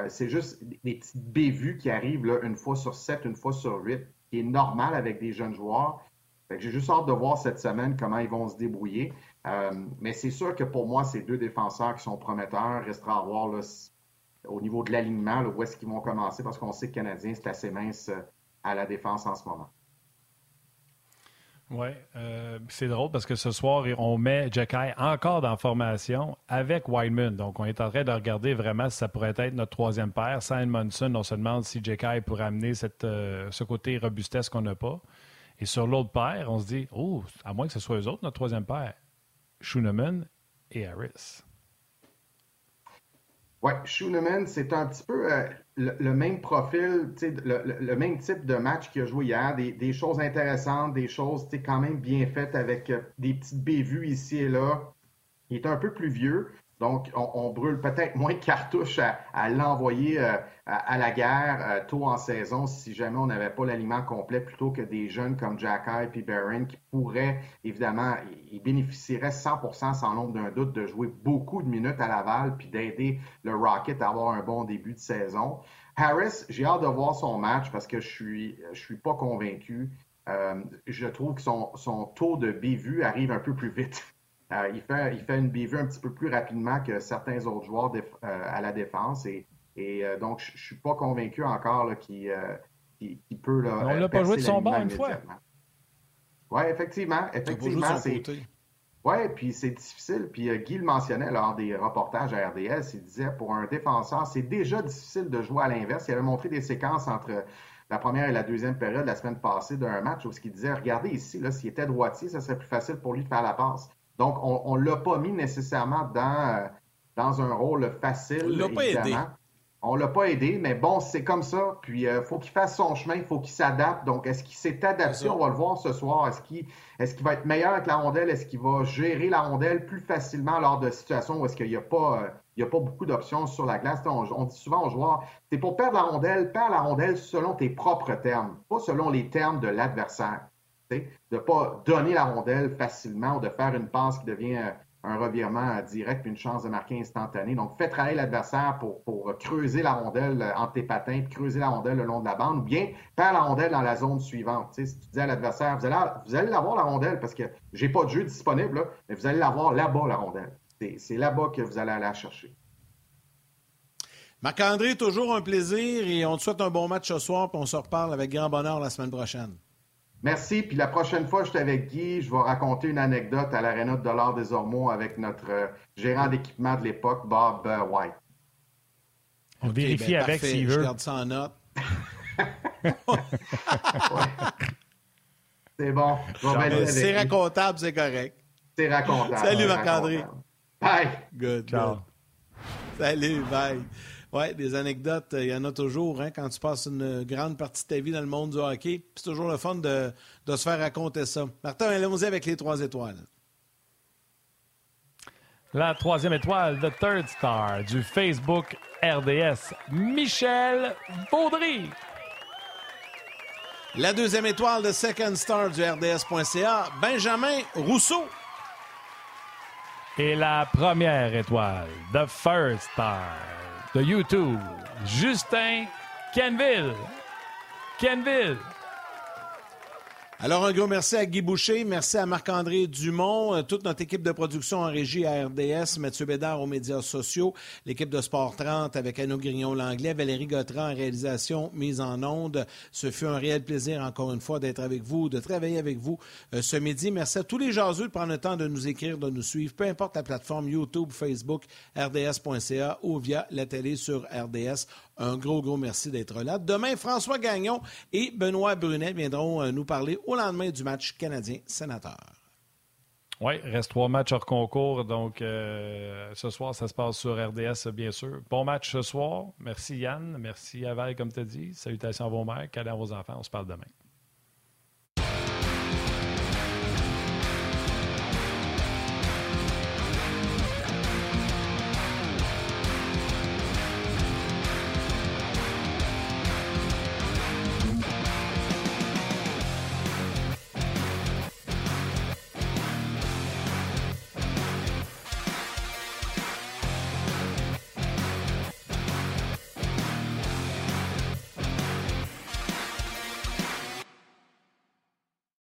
c'est juste des petites bévues qui arrivent là, une fois sur sept, une fois sur huit qui est normal avec des jeunes joueurs. J'ai juste hâte de voir cette semaine comment ils vont se débrouiller. Euh, mais c'est sûr que pour moi, ces deux défenseurs qui sont prometteurs, restera à voir au niveau de l'alignement, où est-ce qu'ils vont commencer, parce qu'on sait que le Canadien, c'est assez mince euh, à la défense en ce moment. Oui, euh, c'est drôle parce que ce soir, on met Jacky encore dans formation avec Wideman. Donc, on est en train de regarder vraiment si ça pourrait être notre troisième paire. Simon Monson, on se demande si Jacky pourrait amener ce côté robustesse qu'on n'a pas. Et sur l'autre paire, on se dit, oh, à moins que ce soit eux autres, notre troisième paire, Schooneman et Harris. Oui, Schooneman, c'est un petit peu euh, le, même profil, le, le, même type de match qu'il a joué hier, des, choses intéressantes, des choses quand même bien faites avec euh, des petites bévues ici et là. Il est un peu plus vieux, donc, on, brûle peut-être moins de cartouches à, l'envoyer euh, à, la guerre euh, tôt en saison si jamais on n'avait pas l'aliment complet plutôt que des jeunes comme Jack et Barron qui pourraient, évidemment, ils bénéficieraient 100% sans l'ombre d'un doute de jouer beaucoup de minutes à Laval puis d'aider le Rocket à avoir un bon début de saison. Harris, j'ai hâte de voir son match parce que je suis, je suis pas convaincu. Euh, je trouve que son, son taux de bévue arrive un peu plus vite il, fait, il fait une bévue un petit peu plus rapidement que certains autres joueurs à la défense. Et, et donc, je ne suis pas convaincu encore qu'il peut. Là, on l'a pas joué de son banc une fois. Oui, effectivement. Effectivement, c'est. Oui, puis c'est difficile. Puis euh, Guy le mentionnait lors des reportages à RDS. Il disait pour un défenseur, c'est déjà difficile de jouer à l'inverse. Il avait montré des séquences entre la première et la deuxième période la semaine passée d'un match où il disait Regardez ici, s'il était droitier, ça serait plus facile pour lui de faire la passe. Donc, on ne l'a pas mis nécessairement dans, euh, dans un rôle facile. On l'a pas aidé. On l'a pas aidé, mais bon, c'est comme ça. Puis, il euh, faut qu'il fasse son chemin, il faut qu'il s'adapte. Donc, est-ce qu'il s'est adapté? On va le voir ce soir. Est-ce qu'il est qu'il va être meilleur avec la rondelle? Est-ce qu'il va gérer la rondelle plus facilement lors de situations où est-ce qu'il n'y a pas... Euh, il a pas beaucoup d'options sur la glace? On, dit souvent aux joueurs, c'est pour perdre la rondelle, perds la rondelle selon tes propres termes, pas selon les termes de l'adversaire. De ne pas donner la rondelle facilement ou de faire une passe qui devient euh, un revirement direct puis une chance de marquer instantanée. Donc, fais travailler l'adversaire pour, pour, creuser la rondelle euh, entre tes patins, puis creuser la rondelle le long de la bande, ou bien faire la rondelle dans la zone suivante. Si tu dis à l'adversaire, vous allez, vous allez l'avoir la rondelle parce que j'ai pas de jeu disponible, mais vous allez l'avoir là-bas, la rondelle. C'est là-bas que vous allez aller la chercher. Marc-André, toujours un plaisir et on te souhaite un bon match ce soir, puis on se reparle avec grand bonheur la semaine prochaine. Merci. Puis la prochaine fois, je suis avec Guy, je vais raconter une anecdote à l'Arena de Dollars des Ormeaux avec notre euh, gérant d'équipement de l'époque, Bob euh, White. On vérifie ben, avec s'il veut. Je garde ça en note. *laughs* C'est bon. C'est racontable, c'est correct. C'est racontable. Salut Marc-André. Bye. Good. Ciao. Salut, bye. Oui, des anecdotes, il y en a toujours hein, quand tu passes une grande partie de ta vie dans le monde du hockey. C'est toujours le fun de, se faire raconter ça. Martin, allons-y avec les trois étoiles. La troisième étoile, The Third Star du Facebook RDS, Michel Baudry. La deuxième étoile de Second Star du RDS.ca, Benjamin Rousseau. Et la première étoile, The First Star de YouTube, Justin Kenville. Kenville. Alors, un gros merci à Guy Boucher, merci à Marc-André Dumont, euh, toute notre équipe de production en régie à RDS, Mathieu Bédard aux médias sociaux, l'équipe de Sport 30 avec Anno Grignon-Langlais, Valérie Gautran en réalisation, mise en onde. Ce fut un réel plaisir, encore une fois, d'être avec vous, de travailler avec vous euh, ce midi. Merci à tous les jaseux de prendre le temps de nous écrire, de nous suivre, peu importe la plateforme YouTube, Facebook, RDS.ca ou via la télé sur RDS. Un gros, gros merci d'être là. Demain, François Gagnon et Benoît Brunet viendront euh, nous parler au lendemain du match canadien-sénateur. Oui, reste trois matchs hors concours. Donc, euh, ce soir, ça se passe sur RDS, bien sûr. Bon match ce soir. Merci Yann. Merci Aval, comme tu as dit. Salutations à vos mères. Câlins à vos enfants. On se parle demain.